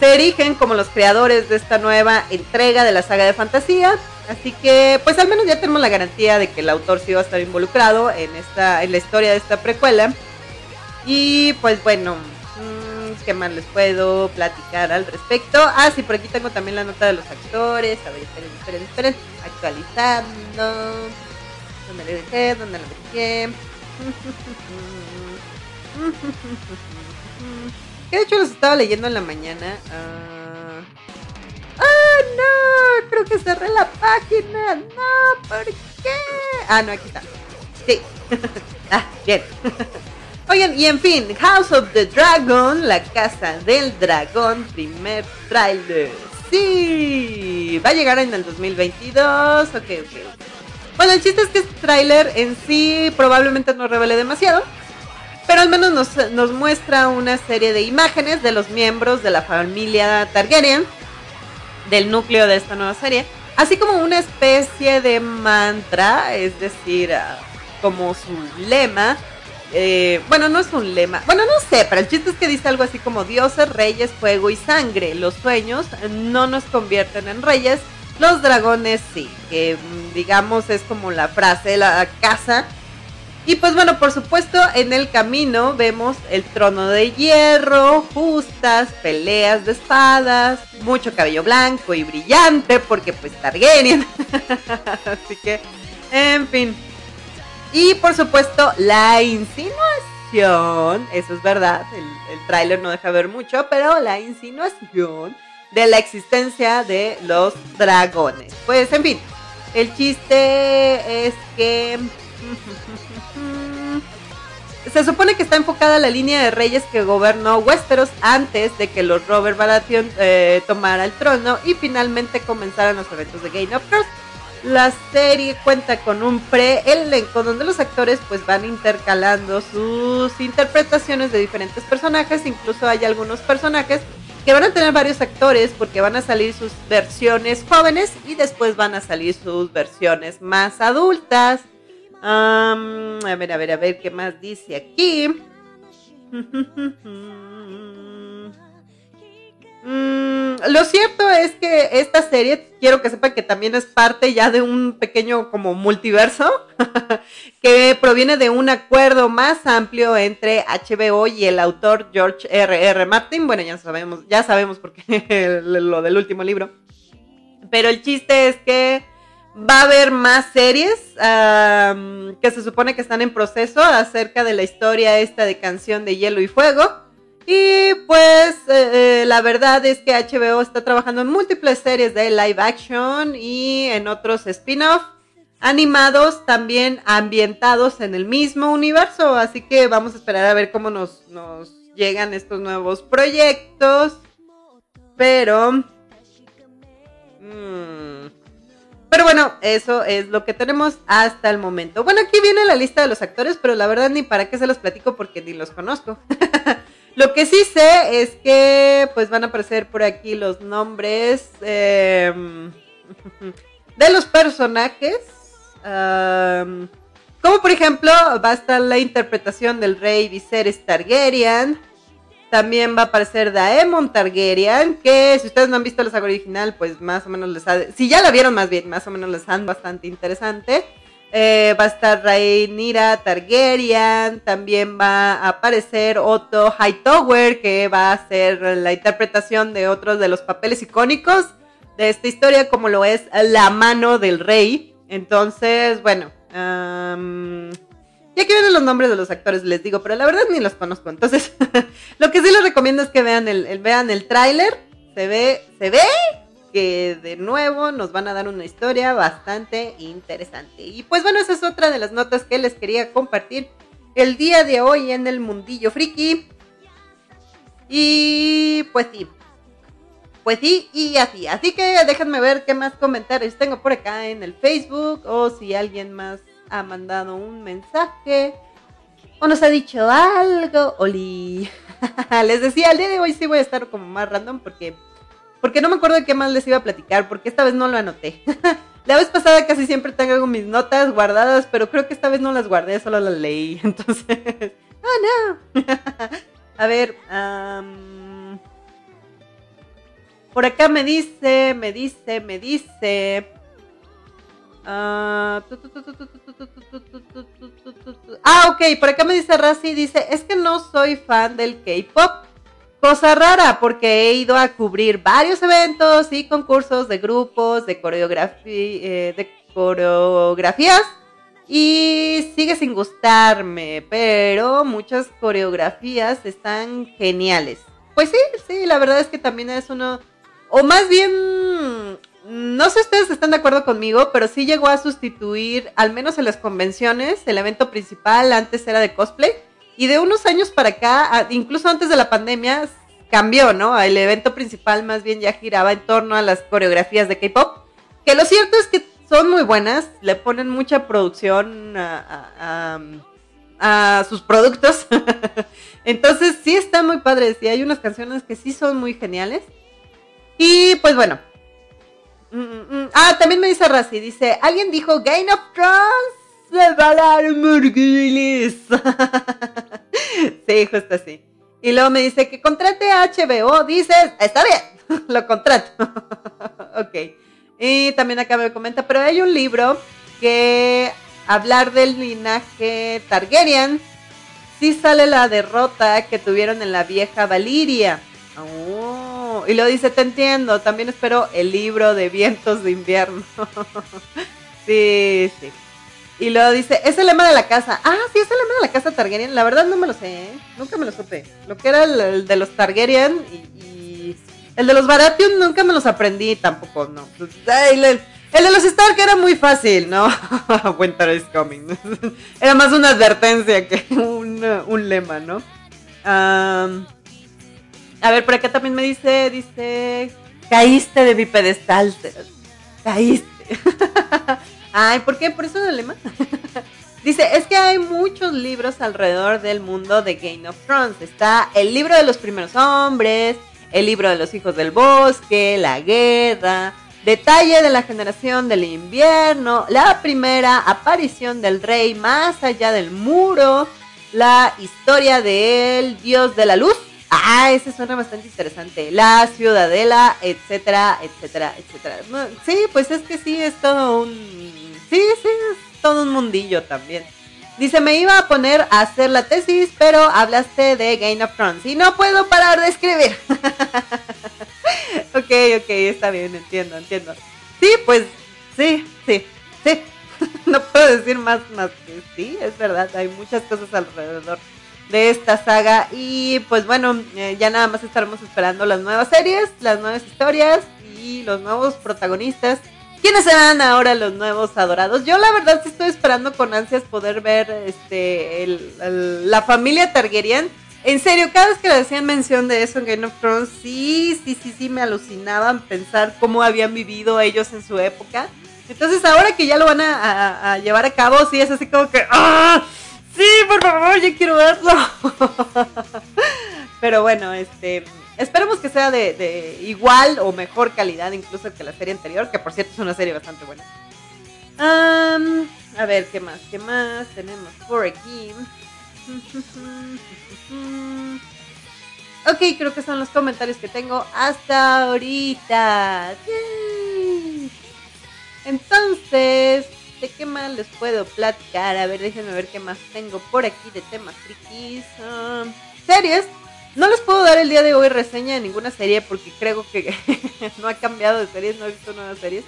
Speaker 2: se erigen como los creadores de esta nueva entrega de la saga de fantasía. Así que, pues al menos ya tenemos la garantía de que el autor sí va a estar involucrado en esta, en la historia de esta precuela. Y pues bueno, ¿qué más les puedo platicar al respecto? Ah, sí, por aquí tengo también la nota de los actores. A ver, esperen, esperen, esperen. Actualizando. ¿Dónde le dejé? ¿Dónde le dejé? Que de hecho los estaba leyendo en la mañana. Ah, ¡Ah, no! Creo que cerré la página. No, ¿por qué? Ah, no, aquí está. Sí. ah, bien. Oigan, y en fin, House of the Dragon, la casa del dragón, primer trailer. Sí, va a llegar en el 2022. Ok, ok. Bueno, el chiste es que este tráiler en sí probablemente no revele demasiado pero al menos nos, muestra una serie de imágenes de los miembros de la familia Targaryen, del núcleo de esta nueva serie, así como una especie de mantra, es decir, ah, como su lema. Eh, bueno, no es un lema. Bueno, no sé, pero el chiste es que dice algo así como dioses, reyes, fuego y sangre. Los sueños no nos convierten en reyes, los dragones sí, que mm, digamos es como la frase de la casa y pues bueno, por supuesto, en el camino vemos el trono de hierro, justas, peleas de espadas, mucho cabello blanco y brillante, porque pues Targaryen. Así que, en fin. Y por supuesto, la insinuación, eso es verdad, el, el tráiler no deja ver mucho, pero la insinuación de la existencia de los dragones. Pues en fin, el chiste es que se supone que está enfocada la línea de reyes que gobernó Westeros antes de que los Robert Baratheon eh, tomara el trono y finalmente comenzaran los eventos de Game of Thrones. La serie cuenta con un pre-elenco donde los actores pues van intercalando sus interpretaciones de diferentes personajes, incluso hay algunos personajes que van a tener varios actores porque van a salir sus versiones jóvenes y después van a salir sus versiones más adultas. a ver, a ver, a ver qué más dice aquí. Mm, lo cierto es que esta serie, quiero que sepan que también es parte ya de un pequeño como multiverso que proviene de un acuerdo más amplio entre HBO y el autor George R. R. Martin. Bueno, ya sabemos, ya sabemos por qué lo del último libro. Pero el chiste es que va a haber más series que se supone que están en proceso acerca de la historia esta de Canción de Hielo y Fuego. Y pues eh, la verdad es que HBO está trabajando en múltiples series de live action y en otros spin-off animados también ambientados en el mismo universo. Así que vamos a esperar a ver cómo nos, nos llegan estos nuevos proyectos. Pero... Mm, pero bueno, eso es lo que tenemos hasta el momento. Bueno, aquí viene la lista de los actores, pero la verdad ni para qué se los platico porque ni los conozco. Lo que sí sé es que pues van a aparecer por aquí los nombres em, de los personajes. como por ejemplo va a estar la interpretación del rey Viserys Targaryen. También va a aparecer Daemon Targaryen, que si ustedes no han visto la saga original, pues más o menos les ha... Si ya la vieron más bien, más o menos les han bastante interesante. Eh, va a estar Rhaenyra Targaryen, también va a aparecer Otto Hightower, que va a hacer la interpretación de otros de los papeles icónicos de esta historia, como lo es la mano del rey. Entonces, bueno, ya que vienen los nombres de los actores, les digo, pero la verdad ni los conozco. Entonces, lo que sí les recomiendo es que vean el, el vean el tráiler. Se ve, se ve de nuevo nos van a dar una historia bastante interesante. Y pues bueno, esa es otra de las notas que les quería compartir el día de hoy en el mundillo friki. Y pues sí. Pues sí, y así. Así que déjenme ver qué más comentarios tengo por acá en el Facebook. O si alguien más ha mandado un mensaje. O nos ha dicho algo. Oli. Les decía, el día de hoy sí voy a estar como más random porque porque no me acuerdo de qué más les iba a platicar, porque esta vez no lo anoté. La vez pasada casi siempre tengo mis notas guardadas, pero creo que esta vez no las guardé, solo las leí. Entonces, oh no. a ver, por acá me dice, me dice, me dice. ah, ok, por acá me dice Razi, dice, es que no soy fan del K-Pop. Cosa rara, porque he ido a cubrir varios eventos y concursos de grupos, de, eh, de coreografías y sigue sin gustarme, pero muchas coreografías están geniales. Pues sí, sí, la verdad es que también es uno, o más bien, no sé si ustedes están de acuerdo conmigo, pero sí llegó a sustituir, al menos en las convenciones, el evento principal antes era de cosplay y de unos años para acá, incluso antes de la pandemia, cambió, ¿no? El evento principal más bien ya giraba en torno a las coreografías de K-pop. Que lo cierto es que son muy buenas, le ponen mucha producción a, sus productos. Entonces sí están muy padres y hay unas canciones que sí son muy geniales. Y pues bueno. Mm, mm, mm. Ah, también me dice Razi, dice, alguien dijo Game of Thrones se va a dar sí, justo así. Y luego me dice que contrate a HBO. Dices, está bien, lo contrato. ok. Y también acá me comenta, pero hay un libro que hablar del linaje Targaryen, sí sale la derrota que tuvieron en la vieja Valiria. Oh, y lo dice, te entiendo, también espero el libro de vientos de invierno. sí, sí. Y luego dice, es el lema de la casa. Ah, sí, es el lema de la casa Targaryen. La verdad no me lo sé, ¿eh? Nunca me lo supe. Lo que era el, de los Targaryen y, el de los Baratheon nunca me los aprendí tampoco, no. Pues, el, de los Stark era muy fácil, ¿no? Winter is coming. era más una advertencia que un, un lema, ¿no? a ver, por acá también me dice, dice, caíste de mi pedestal. Caíste. Ay, ¿por qué? ¿Por eso el lema? Dice, es que hay muchos libros alrededor del mundo de Game of Thrones. Está el libro de los primeros hombres, el libro de los hijos del bosque, la guerra, detalle de la generación del invierno, la primera aparición del rey más allá del muro, la historia del dios de la luz. Ah, ese suena bastante interesante. La ciudadela, etcétera, etcétera, etcétera. Sí, pues es que sí, es todo un Sí, sí, es todo un mundillo también. Dice, me iba a poner a hacer la tesis, pero hablaste de Game of Thrones y no puedo parar de escribir. ok, ok, está bien, entiendo, entiendo. Sí, pues, sí, sí, sí. no puedo decir más, más que sí, es verdad, hay muchas cosas alrededor de esta saga y pues bueno, eh, ya nada más estaremos esperando las nuevas series, las nuevas historias y los nuevos protagonistas ¿Quiénes serán ahora los nuevos adorados? Yo la verdad estoy esperando con ansias poder ver este la familia Targaryen. En serio, cada vez que le hacían mención de eso en Game of Thrones, sí, sí, sí, sí, me alucinaban pensar cómo habían vivido ellos en su época. Entonces ahora que ya lo van a, a llevar a cabo, sí, es así como que, ¡ah! Sí, por favor, ya quiero verlo. Pero bueno, este, Esperemos que sea de, igual o mejor calidad incluso que la serie anterior, que por cierto es una serie bastante buena. a ver, ¿qué más? ¿Qué más tenemos por aquí? ok, creo que son los comentarios que tengo hasta ahorita. Entonces, ¿de qué más les puedo platicar? A ver, déjenme ver qué más tengo por aquí de temas frikis. series. No les puedo dar el día de hoy reseña de ninguna serie porque creo que no ha cambiado de series, no he visto nuevas series.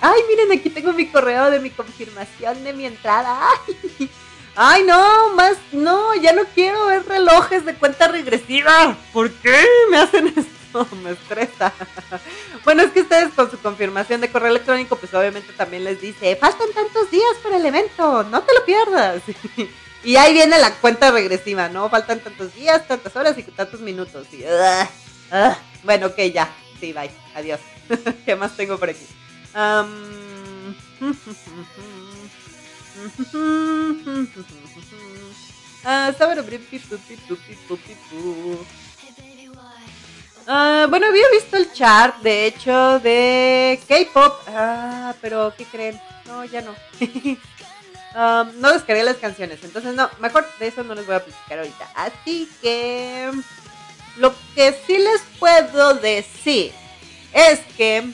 Speaker 2: Ay, miren, aquí tengo mi correo de mi confirmación de mi entrada. Ay, no, más, no, ya no quiero ver relojes de cuenta regresiva. ¿Por qué me hacen esto? Me estresa. Bueno, es que ustedes con su confirmación de correo electrónico, pues obviamente también les dice, faltan tantos días para el evento, no te lo pierdas. Y ahí viene la cuenta regresiva, ¿no? Faltan tantos días, tantas horas y tantos minutos. Ah, ah. bueno, ok, ya. Sí, bye. Adiós. ¿Qué más tengo por aquí? Bueno, había visto el chart, de hecho, de K-pop. Ah, pero ¿qué creen? No, ya no. Um, no descargué las canciones, entonces no, mejor de eso no les voy a platicar ahorita. Así que lo que sí les puedo decir es que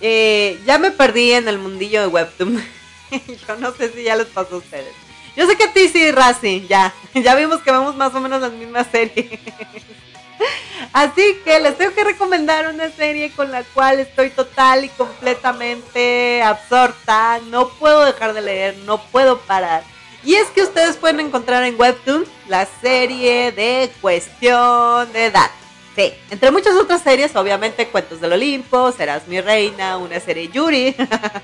Speaker 2: eh, ya me perdí en el mundillo de Webtoon. Yo no sé si ya les pasó a ustedes. Yo sé que a ti sí, Razi, ya. Ya vimos que vemos más o menos las mismas series. Así que les tengo que recomendar una serie con la cual estoy total y completamente absorta. No puedo dejar de leer, no puedo parar. Y es que ustedes pueden encontrar en Webtoon la serie de Cuestión de Edad. Sí, entre muchas otras series, obviamente Cuentos del Olimpo, Serás mi reina, una serie Yuri,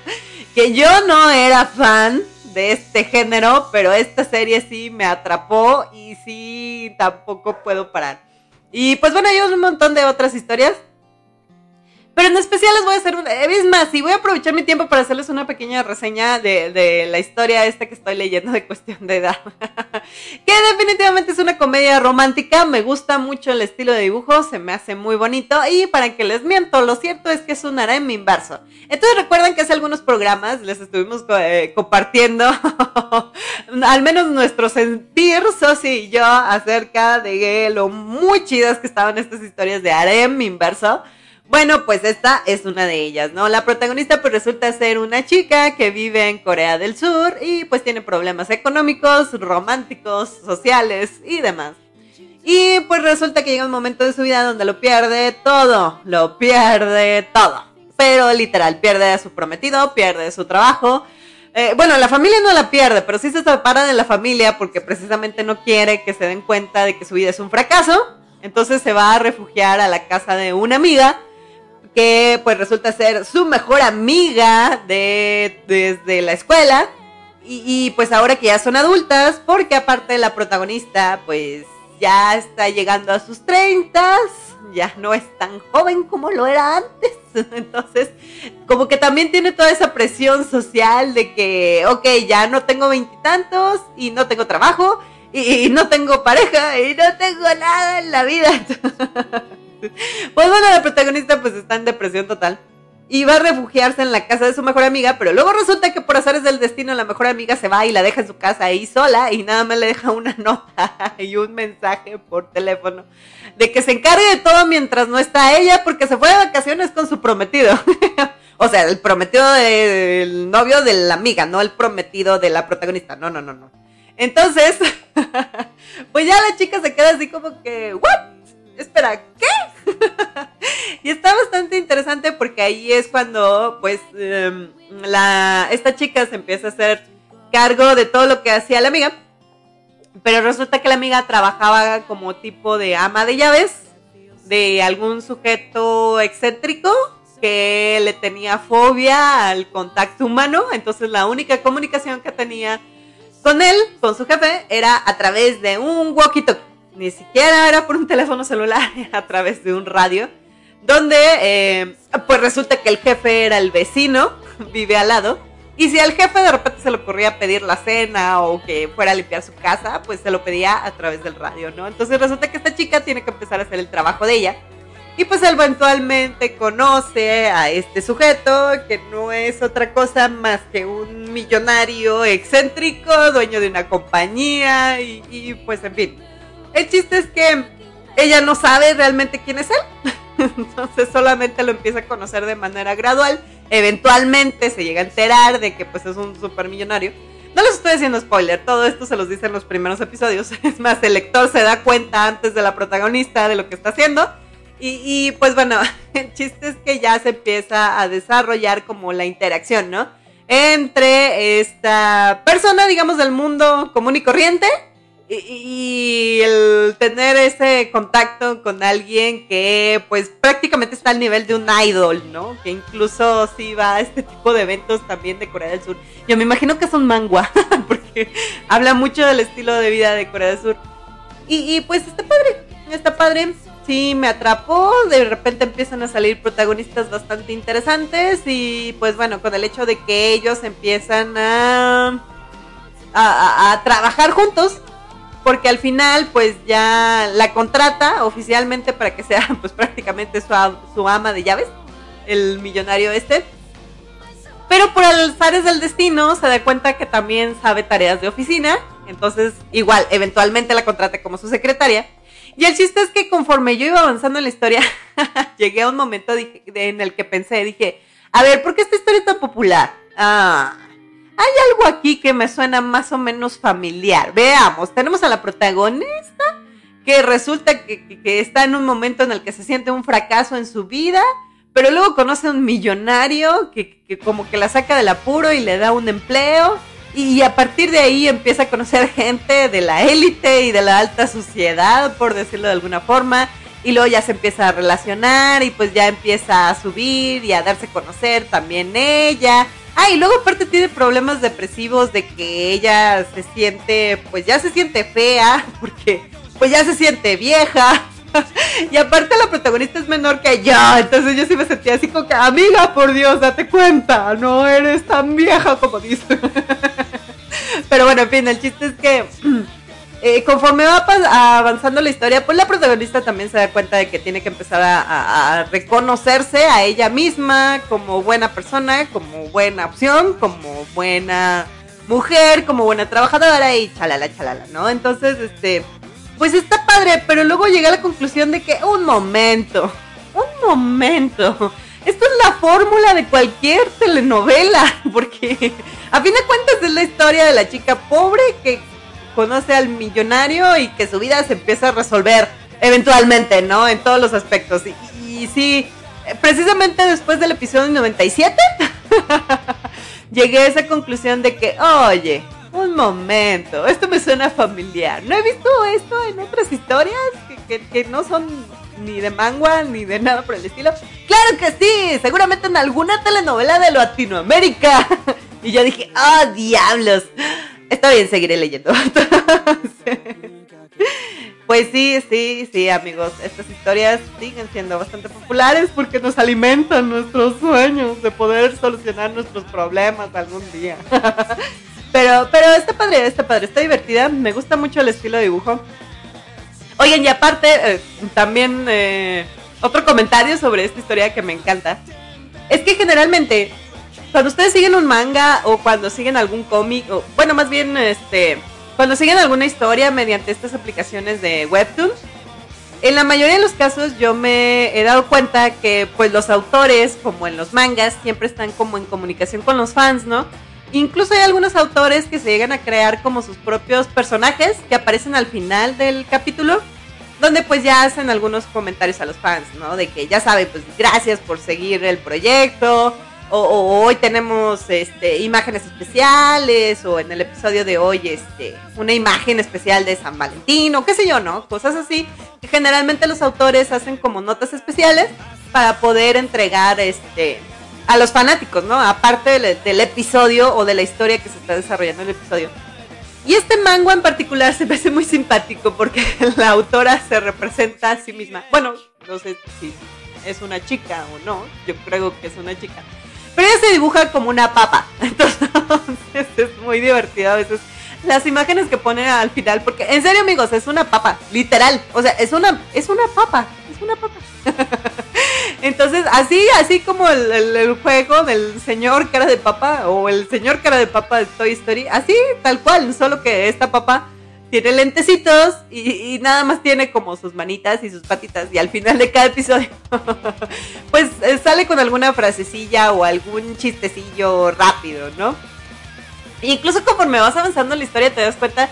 Speaker 2: que yo no era fan de este género, pero esta serie sí me atrapó y sí tampoco puedo parar. Y pues bueno, hay un montón de otras historias. Pero en especial les voy a hacer una. Es más, y voy a aprovechar mi tiempo para hacerles una pequeña reseña de, la historia esta que estoy leyendo de cuestión de edad. que definitivamente es una comedia romántica. Me gusta mucho el estilo de dibujo, se me hace muy bonito. Y para que les miento, lo cierto es que es un harem inverso. Entonces recuerdan que hace algunos programas les estuvimos eh, compartiendo, al menos nuestro sentir, Sosi y yo, acerca de lo muy chidas que estaban estas historias de harem inverso. Bueno, pues esta es una de ellas, ¿no? La protagonista pues resulta ser una chica que vive en Corea del Sur y pues tiene problemas económicos, románticos, sociales y demás. Y pues resulta que llega un momento de su vida donde lo pierde todo, lo pierde todo. pero literal, pierde a su prometido, pierde su trabajo. Eh, bueno, la familia no la pierde, pero sí se separa de la familia porque precisamente no quiere que se den cuenta de que su vida es un fracaso. Entonces se va a refugiar a la casa de una amiga que pues resulta ser su mejor amiga de, desde la escuela. Y, y, pues ahora que ya son adultas, porque aparte la protagonista pues ya está llegando a sus 30, ya no es tan joven como lo era antes. Entonces, como que también tiene toda esa presión social de que, ok, ya no tengo veintitantos y, no tengo trabajo y, no tengo pareja y no tengo nada en la vida. pues bueno, la protagonista pues está en depresión total y va a refugiarse en la casa de su mejor amiga, pero luego resulta que por azares del destino la mejor amiga se va y la deja en su casa ahí sola y nada más le deja una nota y un mensaje por teléfono de que se encargue de todo mientras no está ella porque se fue de vacaciones con su prometido. o sea, el prometido del novio de la amiga, no el prometido de la protagonista. No, no, no, no. Entonces, pues ya la chica se queda así como que, ¿what? Espera, ¿qué? y está bastante interesante porque ahí es cuando, pues, em, la, esta chica se empieza a hacer cargo de todo lo que hacía la amiga. Pero resulta que la amiga trabajaba como tipo de ama de llaves de algún sujeto excéntrico que le tenía fobia al contacto humano. Entonces la única comunicación que tenía con él, con su jefe, era a través de un walkie-talkie. Ni siquiera era por un teléfono celular, a través de un radio donde eh, pues resulta que el jefe era el vecino, vive al lado, y si al jefe de repente se le ocurría pedir la cena o que fuera a limpiar su casa, pues se lo pedía a través del radio, ¿no? Entonces resulta que esta chica tiene que empezar a hacer el trabajo de ella. Y pues eventualmente conoce a este sujeto que no es otra cosa más que un millonario excéntrico, dueño de una compañía y pues en fin. El chiste es que ella no sabe realmente quién es él. Entonces solamente lo empieza a conocer de manera gradual. Eventualmente se llega a enterar de que pues es un supermillonario. No les estoy haciendo spoiler, todo esto se los dice en los primeros episodios. Es más, el lector se da cuenta antes de la protagonista de lo que está haciendo. Y, y pues bueno, el chiste es que ya se empieza a desarrollar como la interacción, ¿no? Entre esta persona, digamos, del mundo común y corriente y, el tener ese contacto con alguien que pues prácticamente está al nivel de un idol, ¿no? Que incluso sí va a este tipo de eventos también de Corea del Sur. Yo me imagino que es un mangua, porque habla mucho del estilo de vida de Corea del Sur. Y, y pues está padre, está padre. Sí, me atrapó, de repente empiezan a salir protagonistas bastante interesantes y pues bueno, con el hecho de que ellos empiezan a, a, a trabajar juntos, porque al final pues ya la contrata oficialmente para que sea pues prácticamente su, ama de llaves, el millonario este. Pero por alzares del destino se da cuenta que también sabe tareas de oficina, entonces igual eventualmente la contrata como su secretaria. Y el chiste es que conforme yo iba avanzando en la historia, llegué a un momento en el que pensé, dije, a ver, ¿por qué esta historia es tan popular? Ah, hay algo aquí que me suena más o menos familiar. Veamos, tenemos a la protagonista que resulta que, está en un momento en el que se siente un fracaso en su vida, pero luego conoce a un millonario que, como que la saca del apuro y le da un empleo. Y a partir de ahí empieza a conocer gente de la élite y de la alta sociedad, por decirlo de alguna forma. Y luego ya se empieza a relacionar y pues ya empieza a subir y a darse a conocer también ella. Ah, y luego aparte tiene problemas depresivos de que ella se siente, pues ya se siente fea, porque pues ya se siente vieja. y aparte la protagonista es menor que yo, entonces yo sí me sentía así como que, amiga, por Dios, date cuenta, no eres tan vieja como dice. Pero bueno, en fin, el chiste es que eh, conforme va avanzando la historia, pues la protagonista también se da cuenta de que tiene que empezar a, reconocerse a ella misma como buena persona, como buena opción, como buena mujer, como buena trabajadora y chalala, chalala, ¿no? Entonces, este, pues está padre, pero luego llega a la conclusión de que, un momento, un momento, esto es la fórmula de cualquier telenovela, porque a fin de cuentas es la historia de la chica pobre que conoce al millonario y que su vida se empieza a resolver eventualmente, ¿no? En todos los aspectos. Y, sí, precisamente después del episodio 97, llegué a esa conclusión de que, oye, un momento, esto me suena familiar. ¿No he visto esto en otras historias que, no son ni de manga ni de nada por el estilo? Claro que sí, seguramente en alguna telenovela de Latinoamérica. y yo dije, oh diablos. Está bien, seguiré leyendo. Pues sí, sí, sí, amigos. Estas historias siguen siendo bastante populares porque nos alimentan nuestros sueños de poder solucionar nuestros problemas algún día. pero, pero está padre, está padre, está divertida. Me gusta mucho el estilo de dibujo. Oigan, y aparte, eh, también eh, otro comentario sobre esta historia que me encanta. Es que generalmente, cuando ustedes siguen un manga o cuando siguen algún cómic, o bueno, más bien, este cuando siguen alguna historia mediante estas aplicaciones de Webtoons, en la mayoría de los casos yo me he dado cuenta que pues los autores, como en los mangas, siempre están como en comunicación con los fans, ¿no? Incluso hay algunos autores que se llegan a crear como sus propios personajes que aparecen al final del capítulo, donde pues ya hacen algunos comentarios a los fans, ¿no? De que ya saben, pues gracias por seguir el proyecto, o, hoy tenemos este, imágenes especiales, o en el episodio de hoy este, una imagen especial de San Valentín, o qué sé yo, ¿no? Cosas así, que generalmente los autores hacen como notas especiales para poder entregar este, a los fanáticos, ¿no? Aparte del, episodio o de la historia que se está desarrollando en el episodio. Y este mango en particular se me hace muy simpático porque la autora se representa a sí misma. Bueno, no sé si es una chica o no, yo creo que es una chica pero ella se dibuja como una papa. Entonces es muy divertido a veces las imágenes que pone al final, porque en serio amigos, es una papa, literal. O sea, es una, es una papa, es una papa. Entonces, así, así como el, el, juego del señor cara de papa o el señor cara de papa de Toy Story, así tal cual, solo que esta papa tiene lentecitos y, nada más tiene como sus manitas y sus patitas y al final de cada episodio pues eh, sale con alguna frasecilla o algún chistecillo rápido, ¿no? E incluso conforme vas avanzando en la historia te das cuenta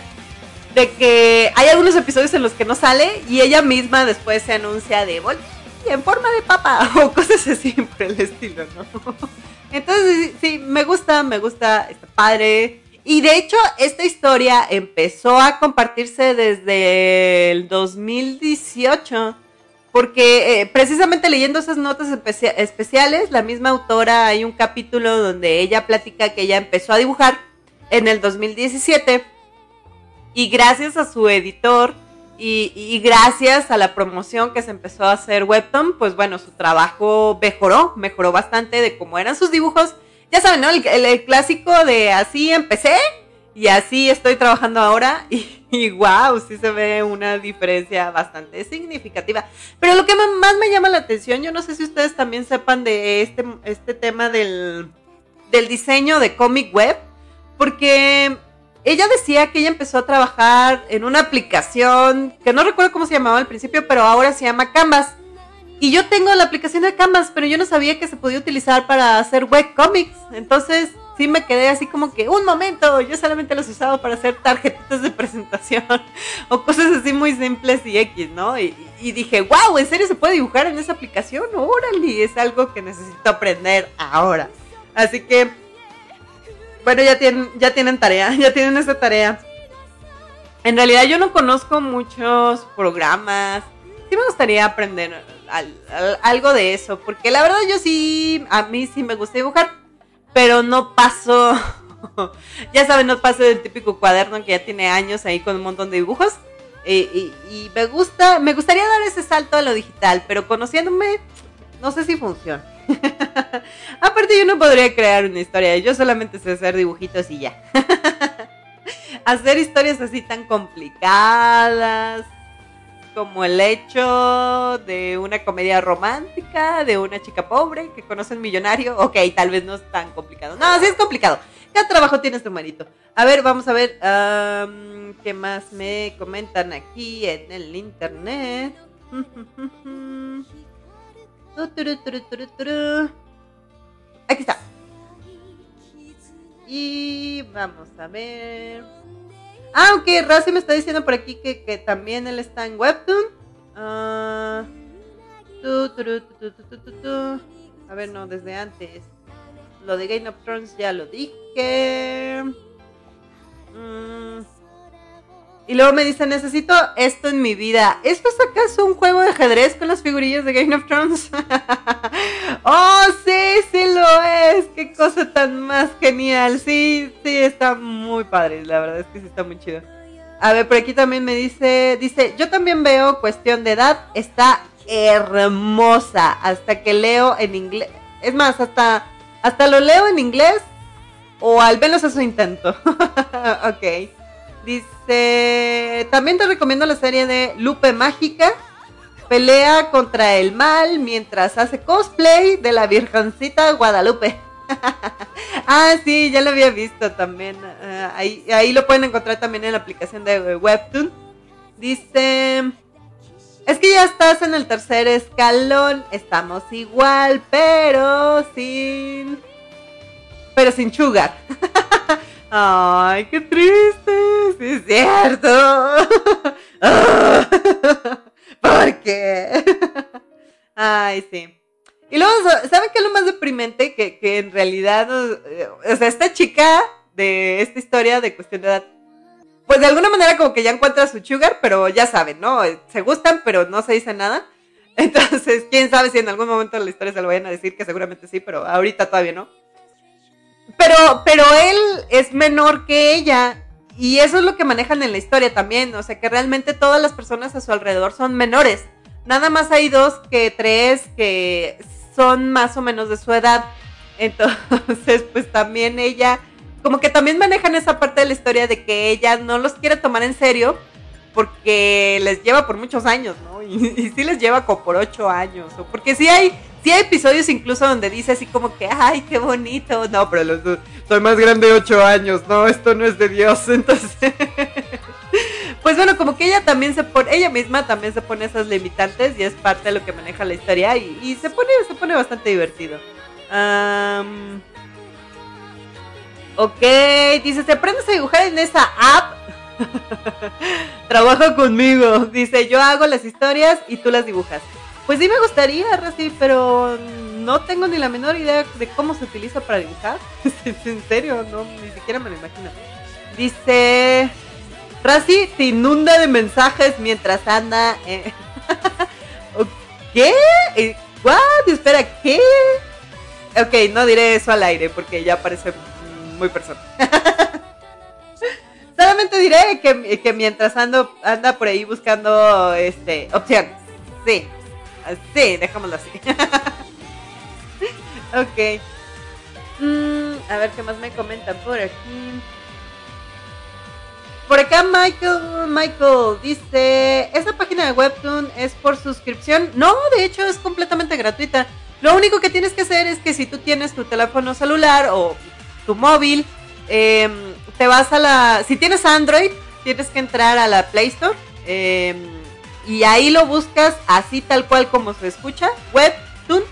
Speaker 2: de que hay algunos episodios en los que no sale y ella misma después se anuncia de en forma de papa o cosas así por el estilo, ¿no? Entonces sí, me gusta, me gusta, está padre. Y de hecho, esta historia empezó a compartirse desde el 2018, porque eh, precisamente leyendo esas notas especiales, la misma autora, hay un capítulo donde ella platica que ella empezó a dibujar en el 2017 y gracias a su editor y, gracias a la promoción que se empezó a hacer Webtoon, pues bueno, su trabajo mejoró, mejoró bastante de cómo eran sus dibujos ya saben, ¿no? El, clásico de así empecé y así estoy trabajando ahora y, wow, sí se ve una diferencia bastante significativa. Pero lo que más me llama la atención, yo no sé si ustedes también sepan de este, este tema del, del diseño de comic web, porque ella decía que ella empezó a trabajar en una aplicación que no recuerdo cómo se llamaba al principio, pero ahora se llama Canvas. Y yo tengo la aplicación de Canvas, pero yo no sabía que se podía utilizar para hacer webcomics. Entonces sí me quedé así como que, un momento, yo solamente los usaba para hacer tarjetitas de presentación o cosas así muy simples y X, ¿no? Y, dije, wow, ¿en serio se puede dibujar en esa aplicación? Órale, es algo que necesito aprender ahora. Así que, bueno, ya tienen, ya tienen tarea, ya tienen esa tarea. En realidad yo no conozco muchos programas. Sí me gustaría aprender algo de eso, porque la verdad yo sí, a mí sí me gusta dibujar, pero no paso, ya saben, no paso del típico cuaderno que ya tiene años ahí con un montón de dibujos. Y, me gusta, me gustaría dar ese salto a lo digital, pero conociéndome, no sé si funciona. Aparte yo no podría crear una historia, yo solamente sé hacer dibujitos y ya. hacer historias así tan complicadas, como el hecho de una comedia romántica, de una chica pobre que conoce un millonario. Ok, tal vez no es tan complicado. No, sí es complicado. ¿Qué trabajo tienes tu manito? A ver, vamos a ver qué más me comentan aquí en el internet. Aquí está. Y vamos a ver. Ah, ok, me está diciendo por aquí que, también él está en Webtoon. A ver, no, desde antes. Lo de Game of Thrones ya lo dije. Mm. Y luego me dice, necesito esto en mi vida. ¿Esto es acaso un juego de ajedrez con las figurillas de Game of Thrones? oh, sí, sí lo es. Qué cosa tan más genial. Sí, sí, está muy padre. La verdad es que sí está muy chido. A ver, por aquí también me dice, dice, yo también veo cuestión de edad. Está hermosa. Hasta que leo en inglés. Es más, hasta, hasta lo leo en inglés. O al menos es su intento. ok. Dice, también te recomiendo la serie de Lupe Mágica. Pelea contra el mal mientras hace cosplay de la Virgencita Guadalupe. ah, sí, ya lo había visto también. Ah, ahí, ahí lo pueden encontrar también en la aplicación de Webtoon. Dice, es que ya estás en el tercer escalón. Estamos igual, pero sin... Pero sin sugar. Ay, qué triste, es cierto. ¿Por qué? Ay, sí. Y luego, ¿saben qué es lo más deprimente? Que, que en realidad, o sea, esta chica de esta historia de cuestión de edad, pues de alguna manera como que ya encuentra su sugar, pero ya saben, ¿no? Se gustan, pero no se dice nada. Entonces, quién sabe si en algún momento de la historia se lo vayan a decir, que seguramente sí, pero ahorita todavía no. Pero, pero él es menor que ella. Y eso es lo que manejan en la historia también. O sea, que realmente todas las personas a su alrededor son menores. Nada más hay dos que tres que son más o menos de su edad. Entonces, pues también ella, como que también manejan esa parte de la historia de que ella no los quiere tomar en serio porque les lleva por muchos años, ¿no? Y, y sí les lleva como por ocho años. O porque sí hay Hay episodios incluso donde dice así como que, ay, qué bonito. No, pero los, soy más grande de 8 años. No, esto no es de Dios. Entonces, pues bueno, como que ella también se pone, ella misma también se pone esas limitantes y es parte de lo que maneja la historia y, se pone, se pone bastante divertido. ok, dice, ¿te aprendes a dibujar en esa app? Trabaja conmigo. Dice, yo hago las historias y tú las dibujas. Pues sí me gustaría, Rasi, pero no tengo ni la menor idea de cómo se utiliza para dibujar. en serio, no, ni siquiera me lo imagino. Dice, Rasi te inunda de mensajes mientras anda... ¿Qué? ¿What? Espera, ¿qué? Ok, no diré eso al aire porque ya parece muy personal. Solamente diré que, que mientras ando anda por ahí buscando este opciones. Sí, Sí, dejámoslo así. ok. Mm, a ver qué más me comentan por aquí. Por acá Michael, Michael dice, ¿esa página de Webtoon es por suscripción? No, de hecho es completamente gratuita. Lo único que tienes que hacer es que si tú tienes tu teléfono celular o tu móvil, em, te vas a la... Si tienes Android, tienes que entrar a la Play Store. Eh, y ahí lo buscas así tal cual como se escucha, Webtoon,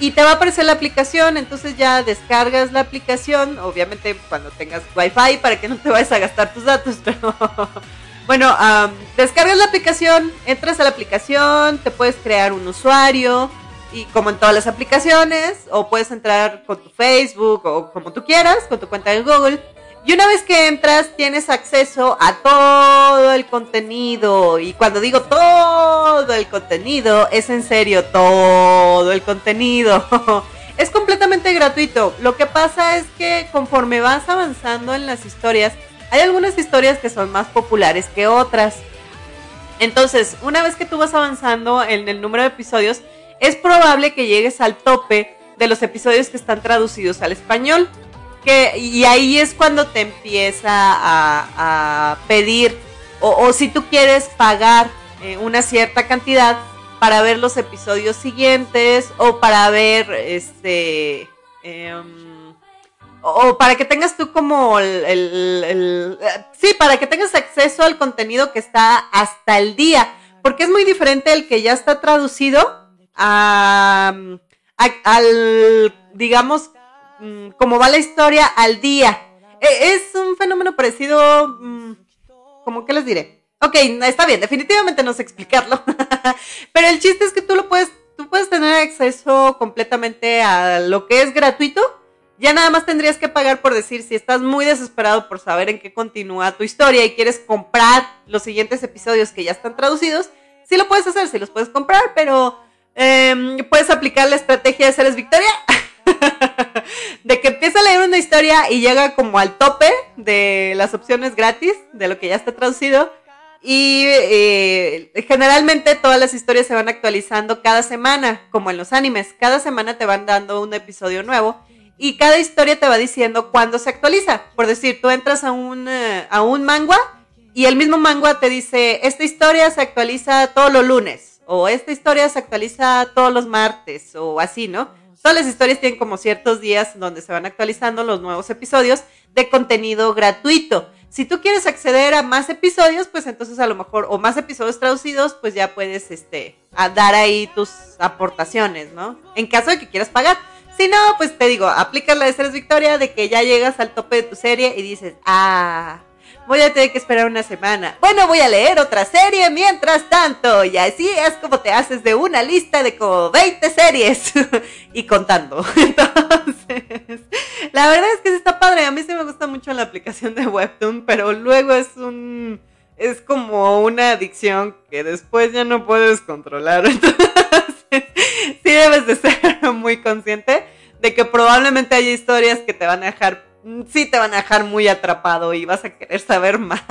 Speaker 2: y te va a aparecer la aplicación, entonces ya descargas la aplicación, obviamente cuando tengas wifi para que no te vayas a gastar tus datos, pero bueno, descargas la aplicación, entras a la aplicación, te puedes crear un usuario y como en todas las aplicaciones, o puedes entrar con tu Facebook o como tú quieras, con tu cuenta de Google y una vez que entras, tienes acceso a todo el contenido. Y cuando digo todo el contenido, es en serio todo el contenido. es completamente gratuito. Lo que pasa es que conforme vas avanzando en las historias, hay algunas historias que son más populares que otras. Entonces, una vez que tú vas avanzando en el número de episodios, es probable que llegues al tope de los episodios que están traducidos al español y ahí es cuando te empieza a, pedir, o, si tú quieres pagar eh, una cierta cantidad para ver los episodios siguientes, o para ver, este, em, o para que tengas tú como el, sí, para que tengas acceso al contenido que está hasta el día, porque es muy diferente el que ya está traducido a, al, digamos, Mm, como va la historia al día. E, es un fenómeno parecido, mm, como que les diré? Ok, está bien, definitivamente no sé explicarlo. Pero el chiste es que tú lo puedes tú puedes tener acceso completamente a lo que es gratuito. Ya nada más tendrías que pagar por decir si estás muy desesperado por saber en qué continúa tu historia y quieres comprar los siguientes episodios que ya están traducidos. Sí lo puedes hacer, sí los puedes comprar, pero em, puedes aplicar la estrategia de Seres Victoria. de que empieza a leer una historia y llega como al tope de las opciones gratis, de lo que ya está traducido. Y eh, generalmente todas las historias se van actualizando cada semana, como en los animes. Cada semana te van dando un episodio nuevo y cada historia te va diciendo cuándo se actualiza. Por decir, tú entras a un, eh, a un manga y el mismo manga te dice, esta historia se actualiza todos los lunes o esta historia se actualiza todos los martes o así, ¿no? Todas las historias tienen como ciertos días donde se van actualizando los nuevos episodios de contenido gratuito. Si tú quieres acceder a más episodios, pues entonces a lo mejor, o más episodios traducidos, pues ya puedes este, dar ahí tus aportaciones, ¿no? En caso de que quieras pagar. Si no, pues te digo, aplica la de Seres Victoria de que ya llegas al tope de tu serie y dices, ah, voy a tener que esperar una semana. Bueno, voy a leer otra serie mientras tanto. Y así es como te haces de una lista de como 20 series y contando. Entonces, la verdad es que sí está padre. A mí sí me gusta mucho la aplicación de Webtoon, pero luego es un... Es como una adicción que después ya no puedes controlar. Entonces, sí debes de ser muy consciente de que probablemente hay historias que te van a dejar sí te van a dejar muy atrapado y vas a querer saber más.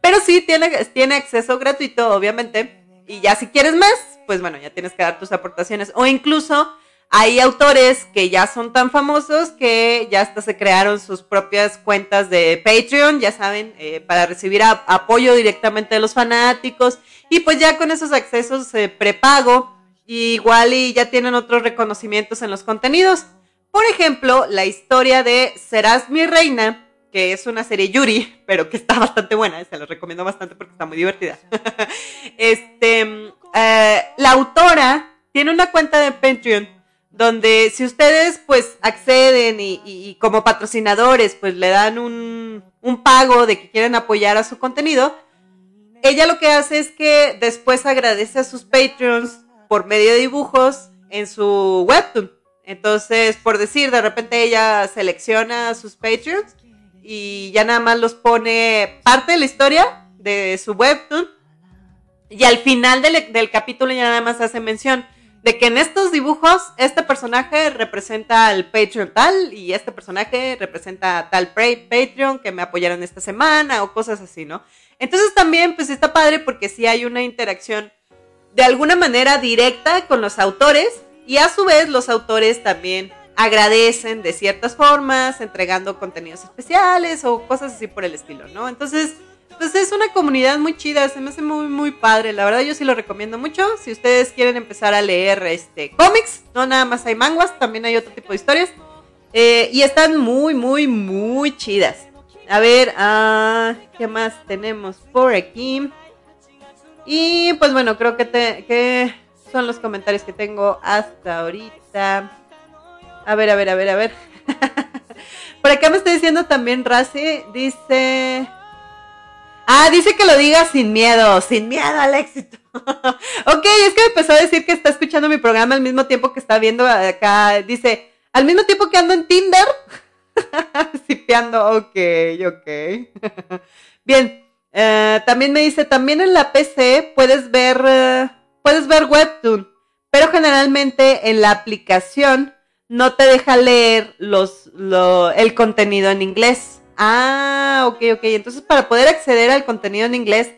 Speaker 2: Pero sí tiene, tiene acceso gratuito, obviamente. Y ya si quieres más, pues bueno, ya tienes que dar tus aportaciones. O incluso hay autores que ya son tan famosos que ya hasta se crearon sus propias cuentas de Patreon, ya saben, eh, para recibir apoyo directamente de los fanáticos. Y pues ya con esos accesos eh, prepago, igual y ya tienen otros reconocimientos en los contenidos. Por ejemplo, la historia de Serás mi reina, que es una serie Yuri, pero que está bastante buena, se la recomiendo bastante porque está muy divertida. este, eh, la autora tiene una cuenta de Patreon donde si ustedes pues acceden y, como patrocinadores pues le dan un, un pago de que quieren apoyar a su contenido, ella lo que hace es que después agradece a sus Patreons por medio de dibujos en su webtoon. Entonces, por decir, de repente ella selecciona sus Patreons y ya nada más los pone parte de la historia de su webtoon. Y al final del, capítulo ya nada más hace mención de que en estos dibujos este personaje representa al Patreon tal y este personaje representa a tal Patreon que me apoyaron esta semana o cosas así, ¿no? Entonces también pues está padre porque sí hay una interacción de alguna manera directa con los autores y a su vez los autores también agradecen de ciertas formas, entregando contenidos especiales o cosas así por el estilo, ¿no? Entonces, pues es una comunidad muy chida, se me hace muy, muy padre. La verdad yo sí lo recomiendo mucho. Si ustedes quieren empezar a leer este cómics, no nada más hay manguas, también hay otro tipo de historias. Eh, y están muy, muy, muy chidas. A ver, ah, ¿qué más tenemos por aquí? Y pues bueno, creo que, te, que son los comentarios que tengo hasta ahorita. A ver, a ver, a ver, a ver. Por acá me está diciendo también Razi, dice... Ah, dice que lo diga sin miedo, sin miedo al éxito. ok, es que me empezó a decir que está escuchando mi programa al mismo tiempo que está viendo acá. Dice, al mismo tiempo que ando en Tinder. Sipeando, ok, ok. Bien, eh, también me dice, también en la PC puedes ver... Eh, puedes ver Webtoon, pero generalmente en la aplicación no te deja leer los, el contenido en inglés. Ah, ok, ok. Entonces, para poder acceder al contenido en inglés,